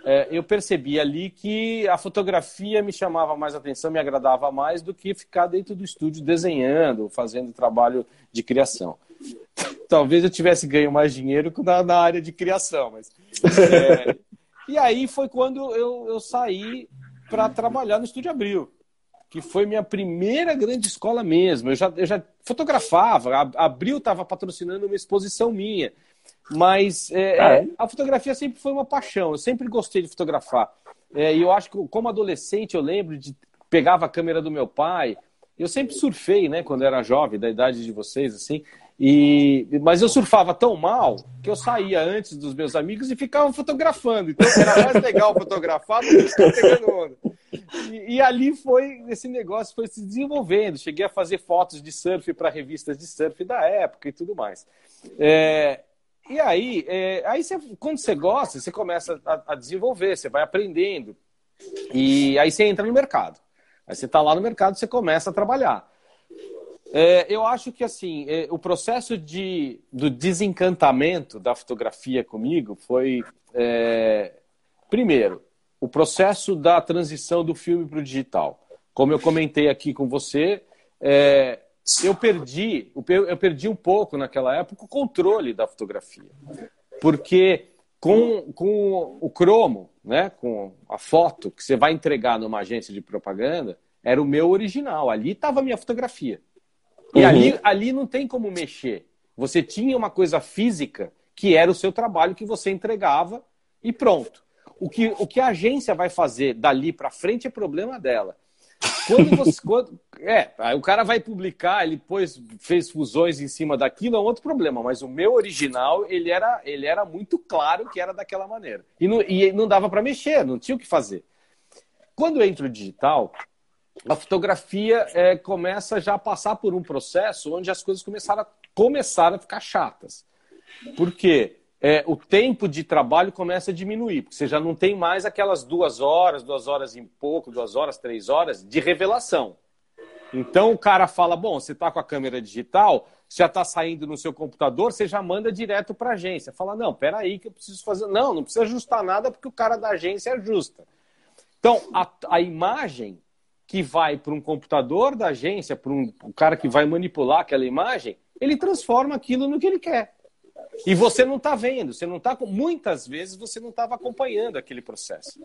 é, eu percebi ali que a fotografia me chamava mais atenção, me agradava mais do que ficar dentro do estúdio desenhando, fazendo trabalho de criação. Talvez eu tivesse ganho mais dinheiro na, na área de criação, mas. É, e aí foi quando eu, eu saí para trabalhar no Estúdio Abril que foi minha primeira grande escola mesmo. Eu já, eu já fotografava, Abril estava patrocinando uma exposição minha. Mas é, ah, é? a fotografia sempre foi uma paixão, eu sempre gostei de fotografar. É, e eu acho que, como adolescente, eu lembro de pegava a câmera do meu pai. Eu sempre surfei, né, quando era jovem, da idade de vocês, assim. E, mas eu surfava tão mal que eu saía antes dos meus amigos e ficava fotografando. Então era mais legal fotografar do que ficar pegando onda. E, e, ali foi, esse negócio foi se desenvolvendo. Cheguei a fazer fotos de surf para revistas de surf da época e tudo mais. É, e aí, é, aí você, quando você gosta, você começa a, a, desenvolver, você vai aprendendo. E aí você entra no mercado. Aí você está lá no mercado, você começa a trabalhar. É, eu acho que assim é, o processo de, do desencantamento da fotografia comigo foi é, primeiro o processo da transição do filme para o digital. Como eu comentei aqui com você, é, eu perdi eu perdi um pouco naquela época o controle da fotografia, porque com, com o cromo, né, com a foto que você vai entregar numa agência de propaganda, era o meu original. Ali estava a minha fotografia. E uhum. ali, ali não tem como mexer. Você tinha uma coisa física que era o seu trabalho que você entregava e pronto. O que, o que a agência vai fazer dali para frente é problema dela. Quando você. quando, é, o cara vai publicar, ele depois fez fusões em cima daquilo, é um outro problema. Mas o meu original, ele era, ele era muito claro que era daquela maneira. E não, e não dava para mexer, não tinha o que fazer. Quando entra o digital, a fotografia é, começa já a passar por um processo onde as coisas começaram a, começaram a ficar chatas. Por quê? É, o tempo de trabalho começa a diminuir, porque você já não tem mais aquelas duas horas, duas horas e pouco, duas horas, três horas de revelação. Então o cara fala: bom, você está com a câmera digital, já está saindo no seu computador, você já manda direto para a agência. Fala: não, peraí, que eu preciso fazer. Não, não precisa ajustar nada porque o cara da agência ajusta. Então a, a imagem que vai para um computador da agência, para um, um cara que vai manipular aquela imagem, ele transforma aquilo no que ele quer. E você não está vendo, você não está. Muitas vezes você não estava acompanhando aquele processo.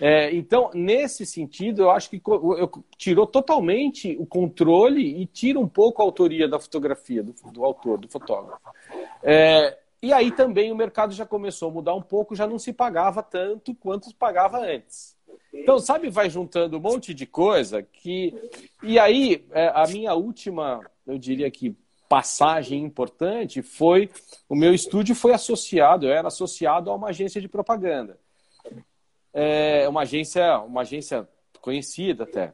É, então, nesse sentido, eu acho que eu, tirou totalmente o controle e tira um pouco a autoria da fotografia, do, do autor, do fotógrafo. É, e aí também o mercado já começou a mudar um pouco, já não se pagava tanto quanto pagava antes. Então, sabe, vai juntando um monte de coisa que. E aí, é, a minha última, eu diria que passagem importante foi o meu estúdio foi associado, eu era associado a uma agência de propaganda. É uma agência, uma agência conhecida até.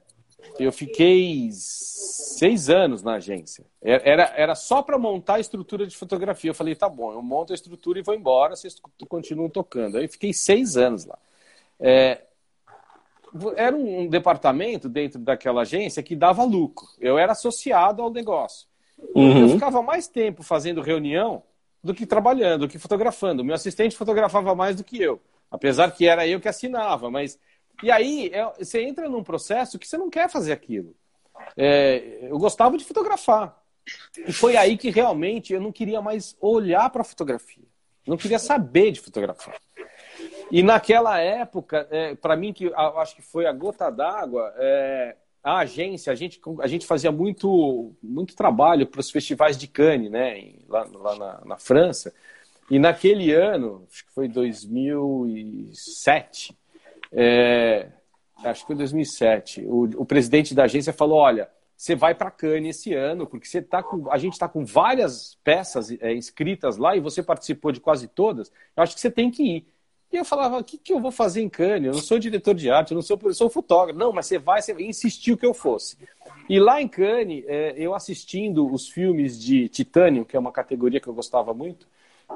Eu fiquei seis anos na agência. Era, era só para montar a estrutura de fotografia. Eu falei, tá bom, eu monto a estrutura e vou embora, vocês continuam tocando. Aí fiquei seis anos lá. É, era um departamento dentro daquela agência que dava lucro. Eu era associado ao negócio. Uhum. Eu ficava mais tempo fazendo reunião do que trabalhando, do que fotografando. Meu assistente fotografava mais do que eu, apesar que era eu que assinava. Mas e aí é, você entra num processo que você não quer fazer aquilo. É, eu gostava de fotografar e foi aí que realmente eu não queria mais olhar para a fotografia, não queria saber de fotografar. E naquela época, é, para mim, que acho que foi a gota d'água, é, a agência, a gente, a gente fazia muito, muito trabalho para os festivais de Cannes, né, lá, lá na, na, França. E naquele ano, acho que foi 2007, é, acho que foi 2007, o, o presidente da agência falou: olha, você vai para Cannes esse ano, porque você tá com, a gente está com várias peças é, inscritas lá e você participou de quase todas. Eu acho que você tem que ir. E eu falava, o que, que eu vou fazer em Cannes? Eu não sou diretor de arte, eu não sou, eu sou fotógrafo. Não, mas você vai, você insistiu que eu fosse. E lá em Cannes, é, eu assistindo os filmes de Titânio, que é uma categoria que eu gostava muito,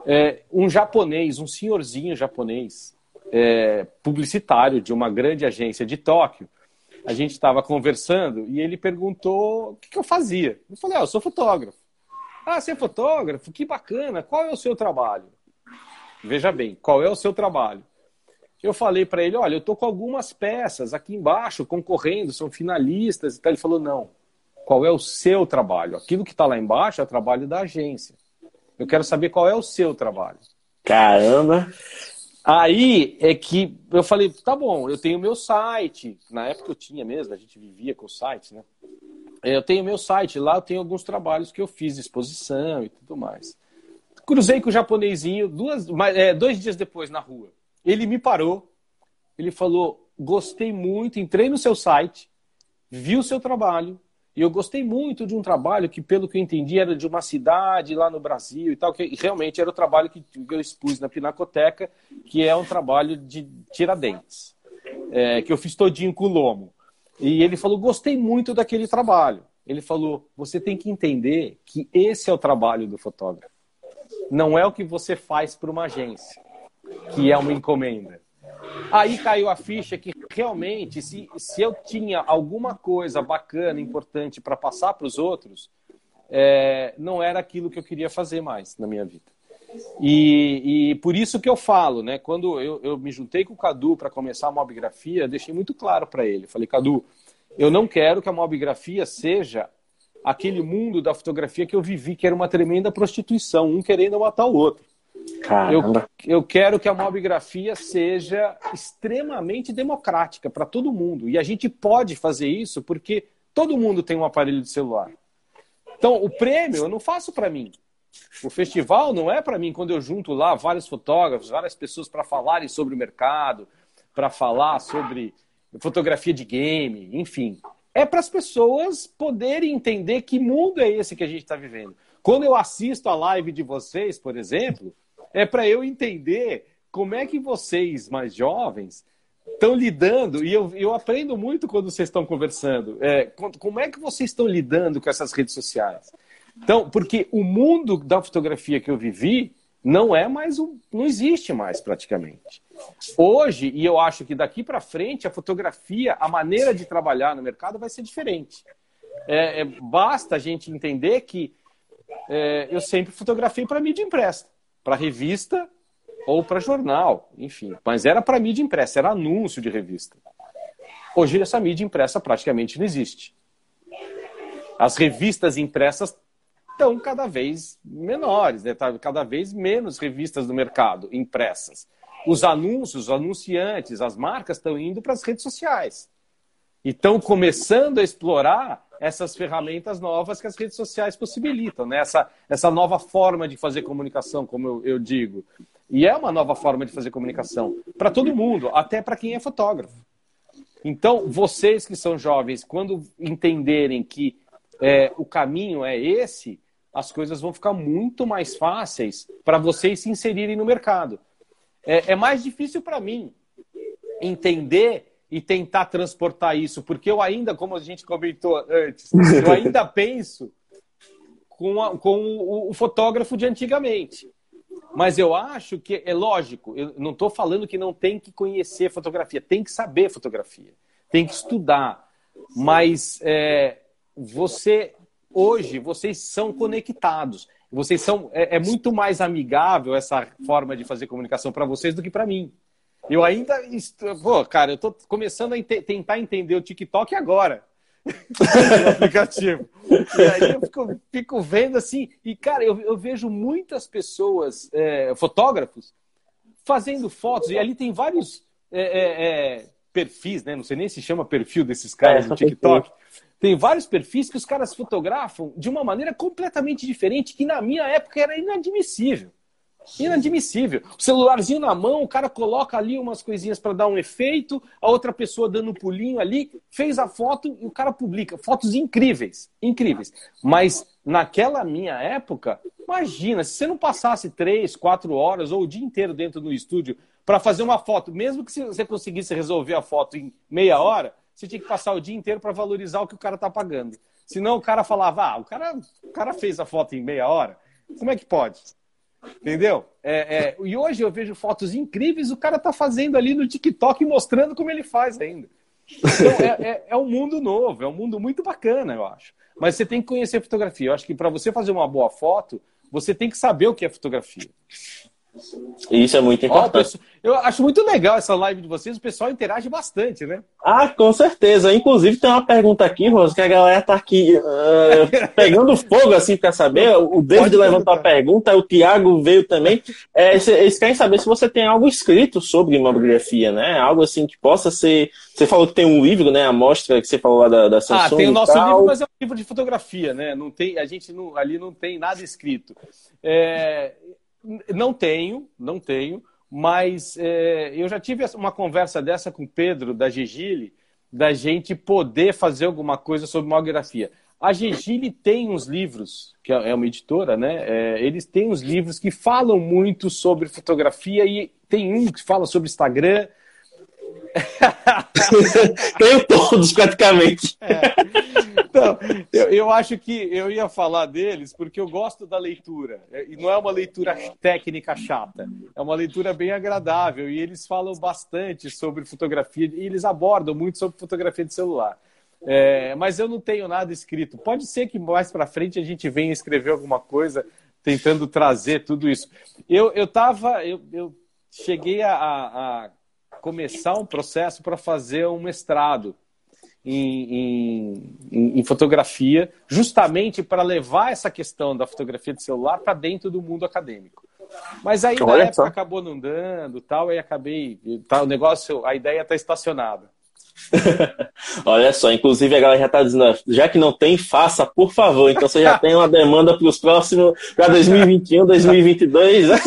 é, um japonês, um senhorzinho japonês, é, publicitário de uma grande agência de Tóquio, a gente estava conversando e ele perguntou o que, que eu fazia. Eu falei, ah, eu sou fotógrafo. Ah, você é fotógrafo? Que bacana. Qual é o seu trabalho? Veja bem, qual é o seu trabalho? Eu falei para ele, olha, eu tô com algumas peças aqui embaixo concorrendo, são finalistas e tal. Ele falou, não. Qual é o seu trabalho? Aquilo que está lá embaixo é o trabalho da agência. Eu quero saber qual é o seu trabalho. Caramba! Aí é que eu falei, tá bom, eu tenho meu site. Na época eu tinha mesmo, a gente vivia com o site, né? Eu tenho meu site, lá eu tenho alguns trabalhos que eu fiz, exposição e tudo mais. Cruzei com o japonesinho duas, é, dois dias depois na rua. Ele me parou, ele falou: gostei muito, entrei no seu site vi o seu trabalho, e eu gostei muito de um trabalho que, pelo que eu entendi, era de uma cidade lá no Brasil e tal, que realmente era o trabalho que eu expus na Pinacoteca, que é um trabalho de Tiradentes, é, que eu fiz todinho com o Lomo. E ele falou: gostei muito daquele trabalho. Ele falou: você tem que entender que esse é o trabalho do fotógrafo. Não é o que você faz para uma agência, que é uma encomenda. Aí caiu a ficha que realmente, se, se eu tinha alguma coisa bacana, importante para passar para os outros, é, não era aquilo que eu queria fazer mais na minha vida. E, e por isso que eu falo, né? Quando eu, eu me juntei com o Cadu para começar a mobigrafia, deixei muito claro para ele. Falei, Cadu, eu não quero que a mobigrafia seja aquele mundo da fotografia que eu vivi, que era uma tremenda prostituição, um querendo matar o outro. Eu, eu quero que a mobigrafia seja extremamente democrática para todo mundo. E a gente pode fazer isso porque todo mundo tem um aparelho de celular. Então, o prêmio eu não faço para mim. O festival não é para mim quando eu junto lá vários fotógrafos, várias pessoas para falarem sobre o mercado, para falar sobre fotografia de game, enfim. É para as pessoas poderem entender que mundo é esse que a gente está vivendo. Quando eu assisto a live de vocês, por exemplo, é para eu entender como é que vocês, mais jovens, estão lidando, e eu, eu aprendo muito quando vocês estão conversando, é, como é que vocês estão lidando com essas redes sociais. Então, porque o mundo da fotografia que eu vivi não é mais um, não existe mais praticamente. Hoje, e eu acho que daqui para frente, a fotografia, a maneira de trabalhar no mercado vai ser diferente. É, é, basta a gente entender que é, eu sempre fotografei para mídia impressa para revista ou para jornal, enfim. Mas era para mídia impressa, era anúncio de revista. Hoje essa mídia impressa praticamente não existe. As revistas impressas estão cada vez menores, né? Tá cada vez menos revistas no mercado impressas. Os anúncios, os anunciantes, as marcas estão indo para as redes sociais. E estão começando a explorar essas ferramentas novas que as redes sociais possibilitam, né? essa, essa nova forma de fazer comunicação, como eu, eu digo. E é uma nova forma de fazer comunicação para todo mundo, até para quem é fotógrafo. Então, vocês que são jovens, quando entenderem que é, o caminho é esse, as coisas vão ficar muito mais fáceis para vocês se inserirem no mercado. É, é mais difícil para mim entender e tentar transportar isso, porque eu ainda, como a gente comentou antes, eu ainda penso com, a, com o, o, fotógrafo de antigamente. Mas eu acho que é lógico, eu não estou falando que não tem que conhecer fotografia, tem que saber fotografia, tem que estudar. Mas é, você, hoje, vocês são conectados. Vocês são. É, é muito mais amigável essa forma de fazer comunicação para vocês do que para mim. Eu ainda. Pô, cara, eu tô começando a ent tentar entender o TikTok agora. no aplicativo. E aí eu fico, fico, vendo assim, e cara, eu, eu vejo muitas pessoas, é, fotógrafos, fazendo fotos, e ali tem vários é, é, é perfis, né? Não sei nem se chama perfil desses caras é, no TikTok. Tem vários perfis que os caras fotografam de uma maneira completamente diferente, que na minha época era inadmissível. Inadmissível. O celularzinho na mão, o cara coloca ali umas coisinhas para dar um efeito, a outra pessoa dando um pulinho ali, fez a foto e o cara publica. Fotos incríveis, incríveis. Mas naquela minha época, imagina, se você não passasse três, quatro horas ou o dia inteiro dentro do estúdio para fazer uma foto, mesmo que você conseguisse resolver a foto em meia hora, você tinha que passar o dia inteiro para valorizar o que o cara está pagando. Senão o cara falava, ah, o cara, o cara fez a foto em meia hora, como é que pode? Entendeu? É, é, e hoje eu vejo fotos incríveis, o cara tá fazendo ali no TikTok mostrando como ele faz ainda. Então, é, é, é, um mundo novo, é um mundo muito bacana, eu acho. Mas você tem que conhecer fotografia. Eu acho que para você fazer uma boa foto, você tem que saber o que é fotografia. Isso é muito importante. eu acho muito legal essa live de vocês, o pessoal interage bastante, né? Ah, com certeza. Inclusive tem uma pergunta aqui, Rosa, que a galera tá aqui uh, pegando fogo assim para saber. O David levantou a pergunta, o Tiago veio também. É, eles querem saber se você tem algo escrito sobre imobiligrafia, né? Algo assim que possa ser. Você falou que tem um livro, né? A mostra que você falou lá da, da Samsung. Ah, tem o nosso livro, mas é um livro de fotografia, né? Não tem, a gente não, ali não tem nada escrito. É, não tenho, não tenho, mas é, eu já tive uma conversa dessa com o Pedro da Gigile da gente poder fazer alguma coisa sobre mobigrafia. A Gegile tem uns livros, que é uma editora, né? É, eles têm uns livros que falam muito sobre fotografia e tem um que fala sobre Instagram. Tenho todos, praticamente. É. Então, eu, eu acho que eu ia falar deles porque eu gosto da leitura. E não é uma leitura técnica chata, é uma leitura bem agradável. E eles falam bastante sobre fotografia e eles abordam muito sobre fotografia de celular. É, mas eu não tenho nada escrito. Pode ser que mais para frente a gente venha escrever alguma coisa tentando trazer tudo isso. Eu eu tava, eu, eu cheguei a, a começar um processo para fazer um mestrado em, em, em fotografia, justamente para levar essa questão da fotografia de celular para dentro do mundo acadêmico. Mas aí na época acabou não dando, tal, e acabei, tá, o negócio, a ideia está estacionada. Olha só, inclusive a galera já está dizendo, já que não tem, faça, por favor. Então você já tem uma demanda para os próximos, para 2021, 2022, né?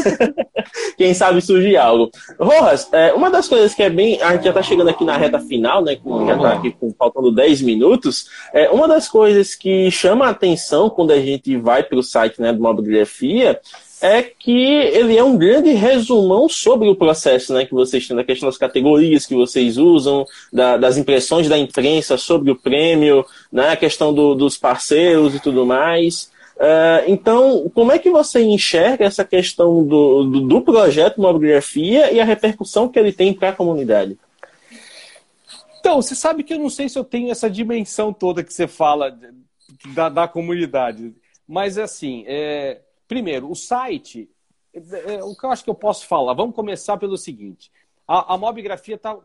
Quem sabe surgir algo. Rojas, é, uma das coisas que é bem. A gente já está chegando aqui na reta final, né? Já está aqui com, faltando 10 minutos. É, uma das coisas que chama a atenção quando a gente vai para o site né, do Mobigrafia é que ele é um grande resumão sobre o processo né, que vocês têm, da questão das categorias que vocês usam, da, das impressões da imprensa sobre o prêmio, né, a questão do, dos parceiros e tudo mais. Uh, então, como é que você enxerga essa questão do, do, do projeto Mobigrafia e a repercussão que ele tem para a comunidade? Então, você sabe que eu não sei se eu tenho essa dimensão toda que você fala da, da comunidade, mas assim, é, Primeiro, o site, é, é, o que eu acho que eu posso falar, vamos começar pelo seguinte: a, a mobigrafia está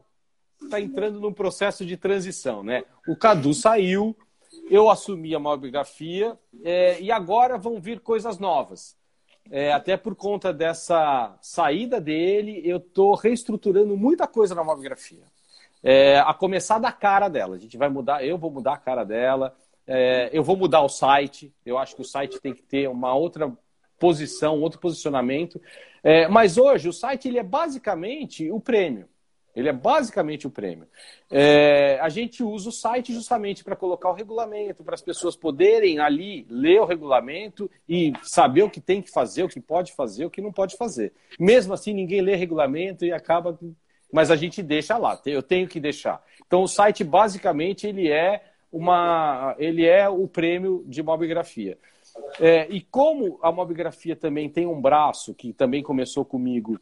tá entrando num processo de transição, né? O Cadu saiu, eu assumi a mobigrafia é, e agora vão vir coisas novas. É, até por conta dessa saída dele, eu estou reestruturando muita coisa na mobigrafia. É, a começar da cara dela. A gente vai mudar, eu vou mudar a cara dela, é, eu vou mudar o site. Eu acho que o site tem que ter uma outra posição, outro posicionamento. É, mas hoje o site ele é basicamente o prêmio. Ele é basicamente o prêmio. É, a gente usa o site justamente para colocar o regulamento, para as pessoas poderem ali ler o regulamento e saber o que tem que fazer, o que pode fazer, o que não pode fazer. Mesmo assim, ninguém lê regulamento e acaba. Mas a gente deixa lá, eu tenho que deixar. Então, o site basicamente ele é uma, ele é o prêmio de mobigrafia. É, e como a mobigrafia também tem um braço, que também começou comigo,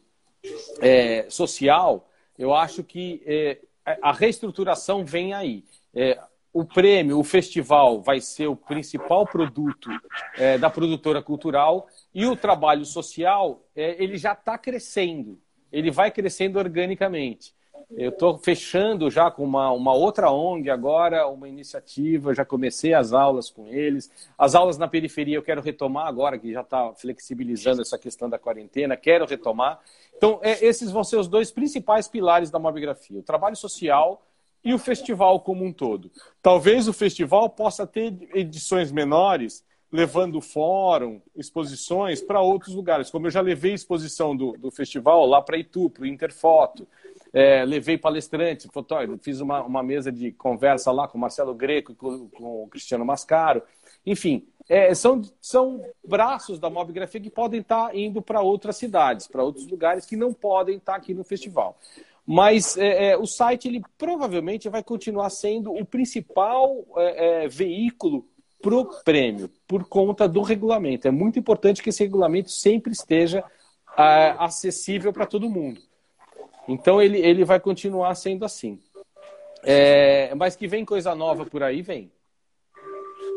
é, social, eu acho que é, a reestruturação vem aí. É, o prêmio, o festival, vai ser o principal produto é, da produtora cultural e o trabalho social, é, ele já está crescendo, ele vai crescendo organicamente. Eu estou fechando já com uma, uma outra ONG agora, uma iniciativa, já comecei as aulas com eles. As aulas na periferia eu quero retomar agora, que já está flexibilizando essa questão da quarentena, quero retomar. Então, é, esses vão ser os dois principais pilares da mobigrafia: o trabalho social e o festival como um todo. Talvez o festival possa ter edições menores, levando fórum, exposições para outros lugares, como eu já levei exposição do, do festival lá para Itu, para o Interfoto é, levei palestrantes, fotógrafo, fiz uma, uma mesa de conversa lá com o Marcelo Greco e com, com o Cristiano Mascaro. Enfim, é, são, são braços da mobigrafia que podem estar indo para outras cidades, para outros lugares que não podem estar aqui no festival. Mas é, é, o site ele provavelmente vai continuar sendo o principal é, é, veículo para o prêmio, por conta do regulamento. É muito importante que esse regulamento sempre esteja acessível para todo mundo. Então ele, ele vai continuar sendo assim. É, mas que vem coisa nova por aí, vem.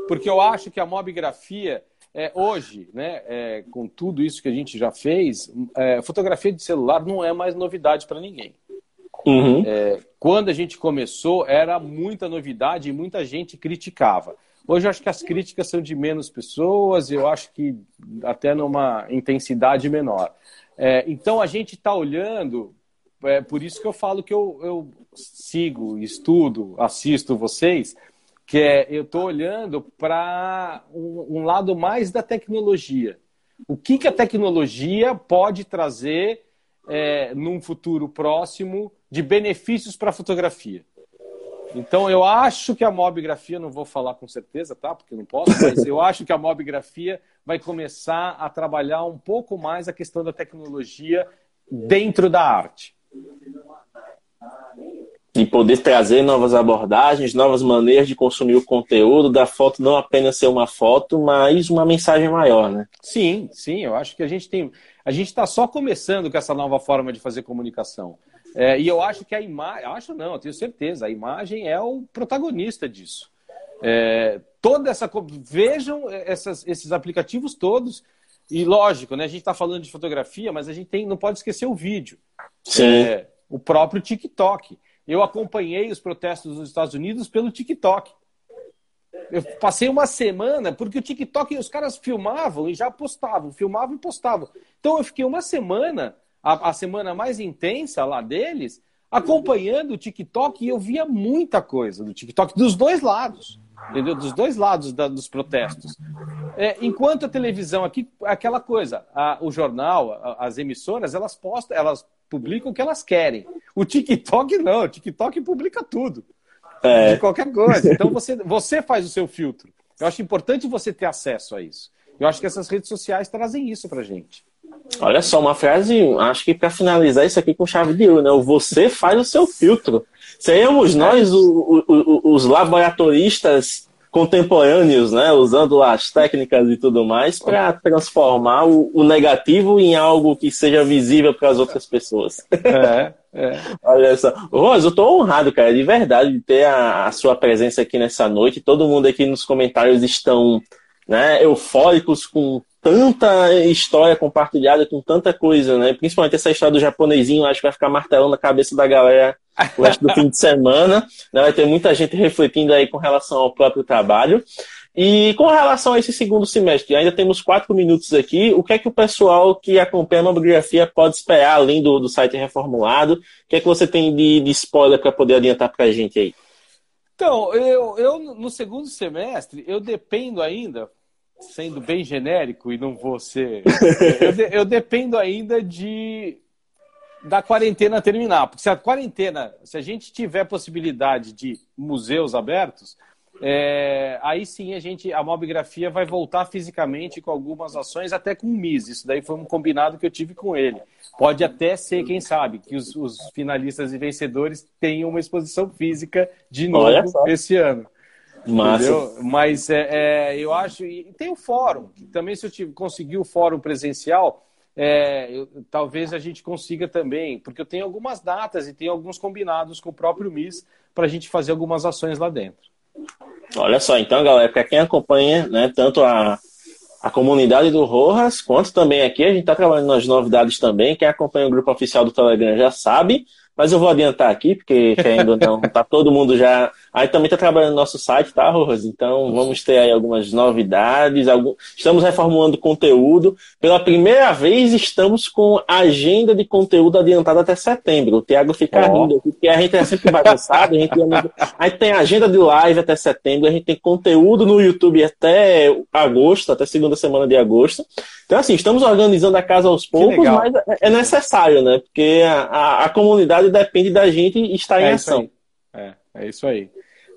Porque eu acho que a mobigrafia, é, hoje, né, é, com tudo isso que a gente já fez, é, fotografia de celular não é mais novidade para ninguém. Uhum. É, quando a gente começou, era muita novidade e muita gente criticava. Hoje eu acho que as críticas são de menos pessoas, eu acho que até numa intensidade menor. É, então a gente está olhando é por isso que eu falo que eu, eu sigo, estudo, assisto vocês, que é eu estou olhando para um, um, lado mais da tecnologia. O que, que a tecnologia pode trazer é, num futuro próximo de benefícios para a fotografia? Então eu acho que a mobigrafia, não vou falar com certeza, tá? Porque não posso, mas eu acho que a mobigrafia vai começar a trabalhar um pouco mais a questão da tecnologia dentro da arte. E poder trazer novas abordagens, novas maneiras de consumir o conteúdo da foto, não apenas ser uma foto, mas uma mensagem maior, né? Sim, sim, eu acho que a gente tem. A gente está só começando com essa nova forma de fazer comunicação. É, e eu acho que a imagem. Acho não, eu tenho certeza, a imagem é o protagonista disso. É, toda essa. Vejam essas, esses aplicativos todos. E lógico, né? A gente está falando de fotografia, mas a gente tem, não pode esquecer o vídeo. Sim. É, o próprio TikTok. Eu acompanhei os protestos nos Estados Unidos pelo TikTok. Eu passei uma semana, porque o TikTok, os caras filmavam e já postavam, filmavam e postavam. Então eu fiquei uma semana, a, a semana mais intensa lá deles, acompanhando o TikTok e eu via muita coisa do TikTok, dos dois lados, entendeu? Dos dois lados da, dos protestos. É, enquanto a televisão aqui, aquela coisa, a, o jornal, a, as emissoras, elas postam, elas publicam o que elas querem. O TikTok não, o TikTok publica tudo. É. De qualquer coisa. Então você, você faz o seu filtro. Eu acho importante você ter acesso a isso. Eu acho que essas redes sociais trazem isso pra gente. Olha só, uma frase, acho que para finalizar isso aqui com chave de ouro, né? Você faz o seu filtro. Seremos nós, o, o, o, os laboratoristas contemporâneos, né? Usando as técnicas e tudo mais para transformar o, negativo em algo que seja visível para as outras pessoas. É, é. Olha só. Rose, eu estou honrado, cara, de verdade, de ter a, a sua presença aqui nessa noite. Todo mundo aqui nos comentários estão né, eufóricos com tanta história compartilhada, com tanta coisa, né? Principalmente essa história do japonesinho, acho que vai ficar martelando a cabeça da galera o resto do fim de semana. Né? Vai ter muita gente refletindo aí com relação ao próprio trabalho. E com relação a esse segundo semestre, ainda temos quatro minutos aqui. O que é que o pessoal que acompanha a mamografia pode esperar, além do, do site reformulado? O que é que você tem de, de spoiler para poder adiantar para a gente aí? Então, eu, eu no segundo semestre, eu dependo ainda, sendo bem genérico e não vou ser. eu, de, eu dependo ainda de da quarentena terminar. Porque se a quarentena, se a gente tiver possibilidade de museus abertos, é, aí sim a gente a mobigrafia vai voltar fisicamente com algumas ações, até com o MIS. Isso daí foi um combinado que eu tive com ele. Pode até ser, quem sabe, que os, os finalistas e vencedores tenham uma exposição física de novo esse ano. Massa. Mas é, é, eu acho. E tem o fórum. Também, se eu conseguir o fórum presencial, é, eu, talvez a gente consiga também, porque eu tenho algumas datas e tenho alguns combinados com o próprio MIS para a gente fazer algumas ações lá dentro. Olha só, então, galera, para quem acompanha né, tanto a, a comunidade do Rojas, quanto também aqui, a gente está trabalhando nas novidades também. Quem acompanha o grupo oficial do Telegram já sabe. Mas eu vou adiantar aqui, porque ainda não, tá todo mundo já. Aí também está trabalhando no nosso site, tá, Rojas? Então vamos ter aí algumas novidades. Algum... Estamos reformulando conteúdo. Pela primeira vez estamos com agenda de conteúdo adiantada até setembro. O Thiago fica oh. rindo aqui, porque a gente é sempre bagunçado. A gente, a gente tem agenda de live até setembro, a gente tem conteúdo no YouTube até agosto, até segunda semana de agosto. Então, assim, estamos organizando a casa aos poucos, mas é, é necessário, né? Porque a, a, a, comunidade depende da gente estar é em ação. É, é isso aí.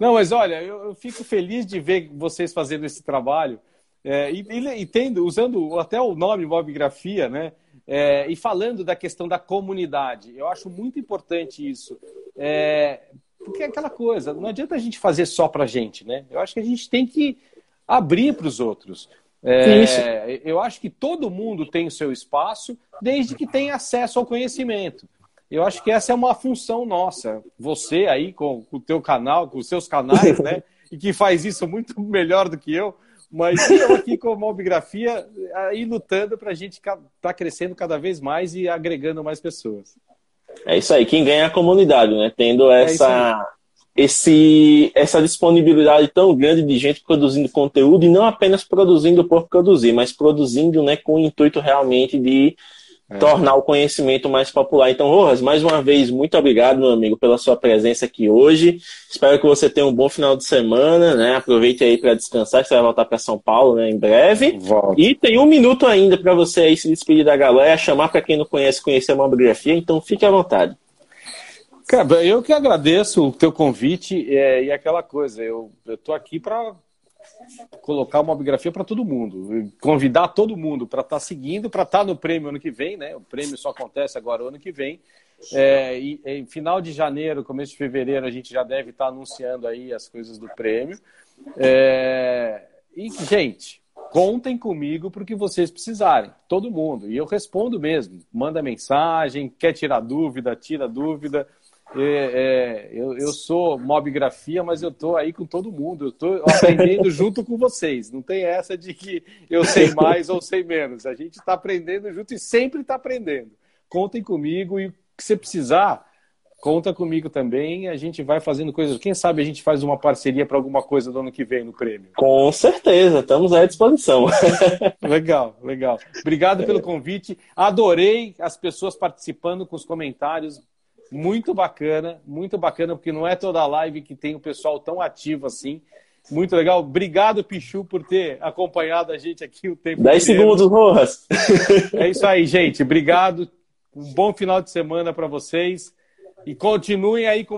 Não, mas olha, eu, eu, fico feliz de ver vocês fazendo esse trabalho é, e, e, tendo, usando até o nome mobigrafia, né? É, e falando da questão da comunidade. Eu acho muito importante isso. É, porque é aquela coisa, não adianta a gente fazer só pra gente, né? Eu acho que a gente tem que abrir para os outros. É, eu acho que todo mundo tem o seu espaço, desde que tenha acesso ao conhecimento. Eu acho que essa é uma função nossa. Você aí com, com o teu canal, com os seus canais, né? E que faz isso muito melhor do que eu. Mas eu aqui com a mobigrafia, aí lutando para a gente estar tá crescendo cada vez mais e agregando mais pessoas. É isso aí, quem ganha é a comunidade, né? Tendo é essa, esse, essa disponibilidade tão grande de gente produzindo conteúdo e não apenas produzindo por produzir, mas produzindo né, com o intuito realmente de é. tornar o conhecimento mais popular. Então, Rojas, mais uma vez, muito obrigado, meu amigo, pela sua presença aqui hoje. Espero que você tenha um bom final de semana, né? Aproveite aí para descansar, que você vai voltar para São Paulo né, em breve. Volto. E tem um minuto ainda para você aí se despedir da galera, chamar para quem não conhece, conhecer a mamografia, então fique à vontade. Cara, eu que agradeço o teu convite é, e aquela coisa, eu, tô aqui para colocar uma biografia para todo mundo, convidar todo mundo para estar tá seguindo, para estar tá no prêmio ano que vem, né? O prêmio só acontece agora ano que vem. É, e em final de janeiro, começo de fevereiro, a gente já deve estar tá anunciando aí as coisas do prêmio. É, e, gente, contem comigo para o que vocês precisarem, todo mundo. E eu respondo mesmo. Manda mensagem, quer tirar dúvida, tira dúvida. É, é, eu, eu, sou mobigrafia, mas eu estou aí com todo mundo. Eu estou aprendendo junto com vocês. Não tem essa de que eu sei mais ou sei menos. A gente está aprendendo junto e sempre está aprendendo. Contem comigo e o que você precisar, conta comigo também. A gente vai fazendo coisas. Quem sabe a gente faz uma parceria para alguma coisa do ano que vem no prêmio? Com certeza, estamos à disposição. legal, legal. Obrigado pelo convite. Adorei as pessoas participando com os comentários muito bacana, muito bacana, porque não é toda live que tem o pessoal tão ativo assim. Muito legal. Obrigado, Pichu, por ter acompanhado a gente aqui o tempo 10 segundos, Rojas. É isso aí, gente. Obrigado. Um bom final de semana para vocês. E continuem aí com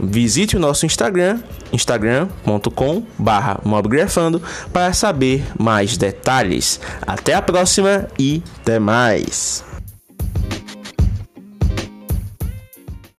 Visite o nosso Instagram, instagram.com barra mobgrafando para saber mais detalhes. Até a próxima e até mais!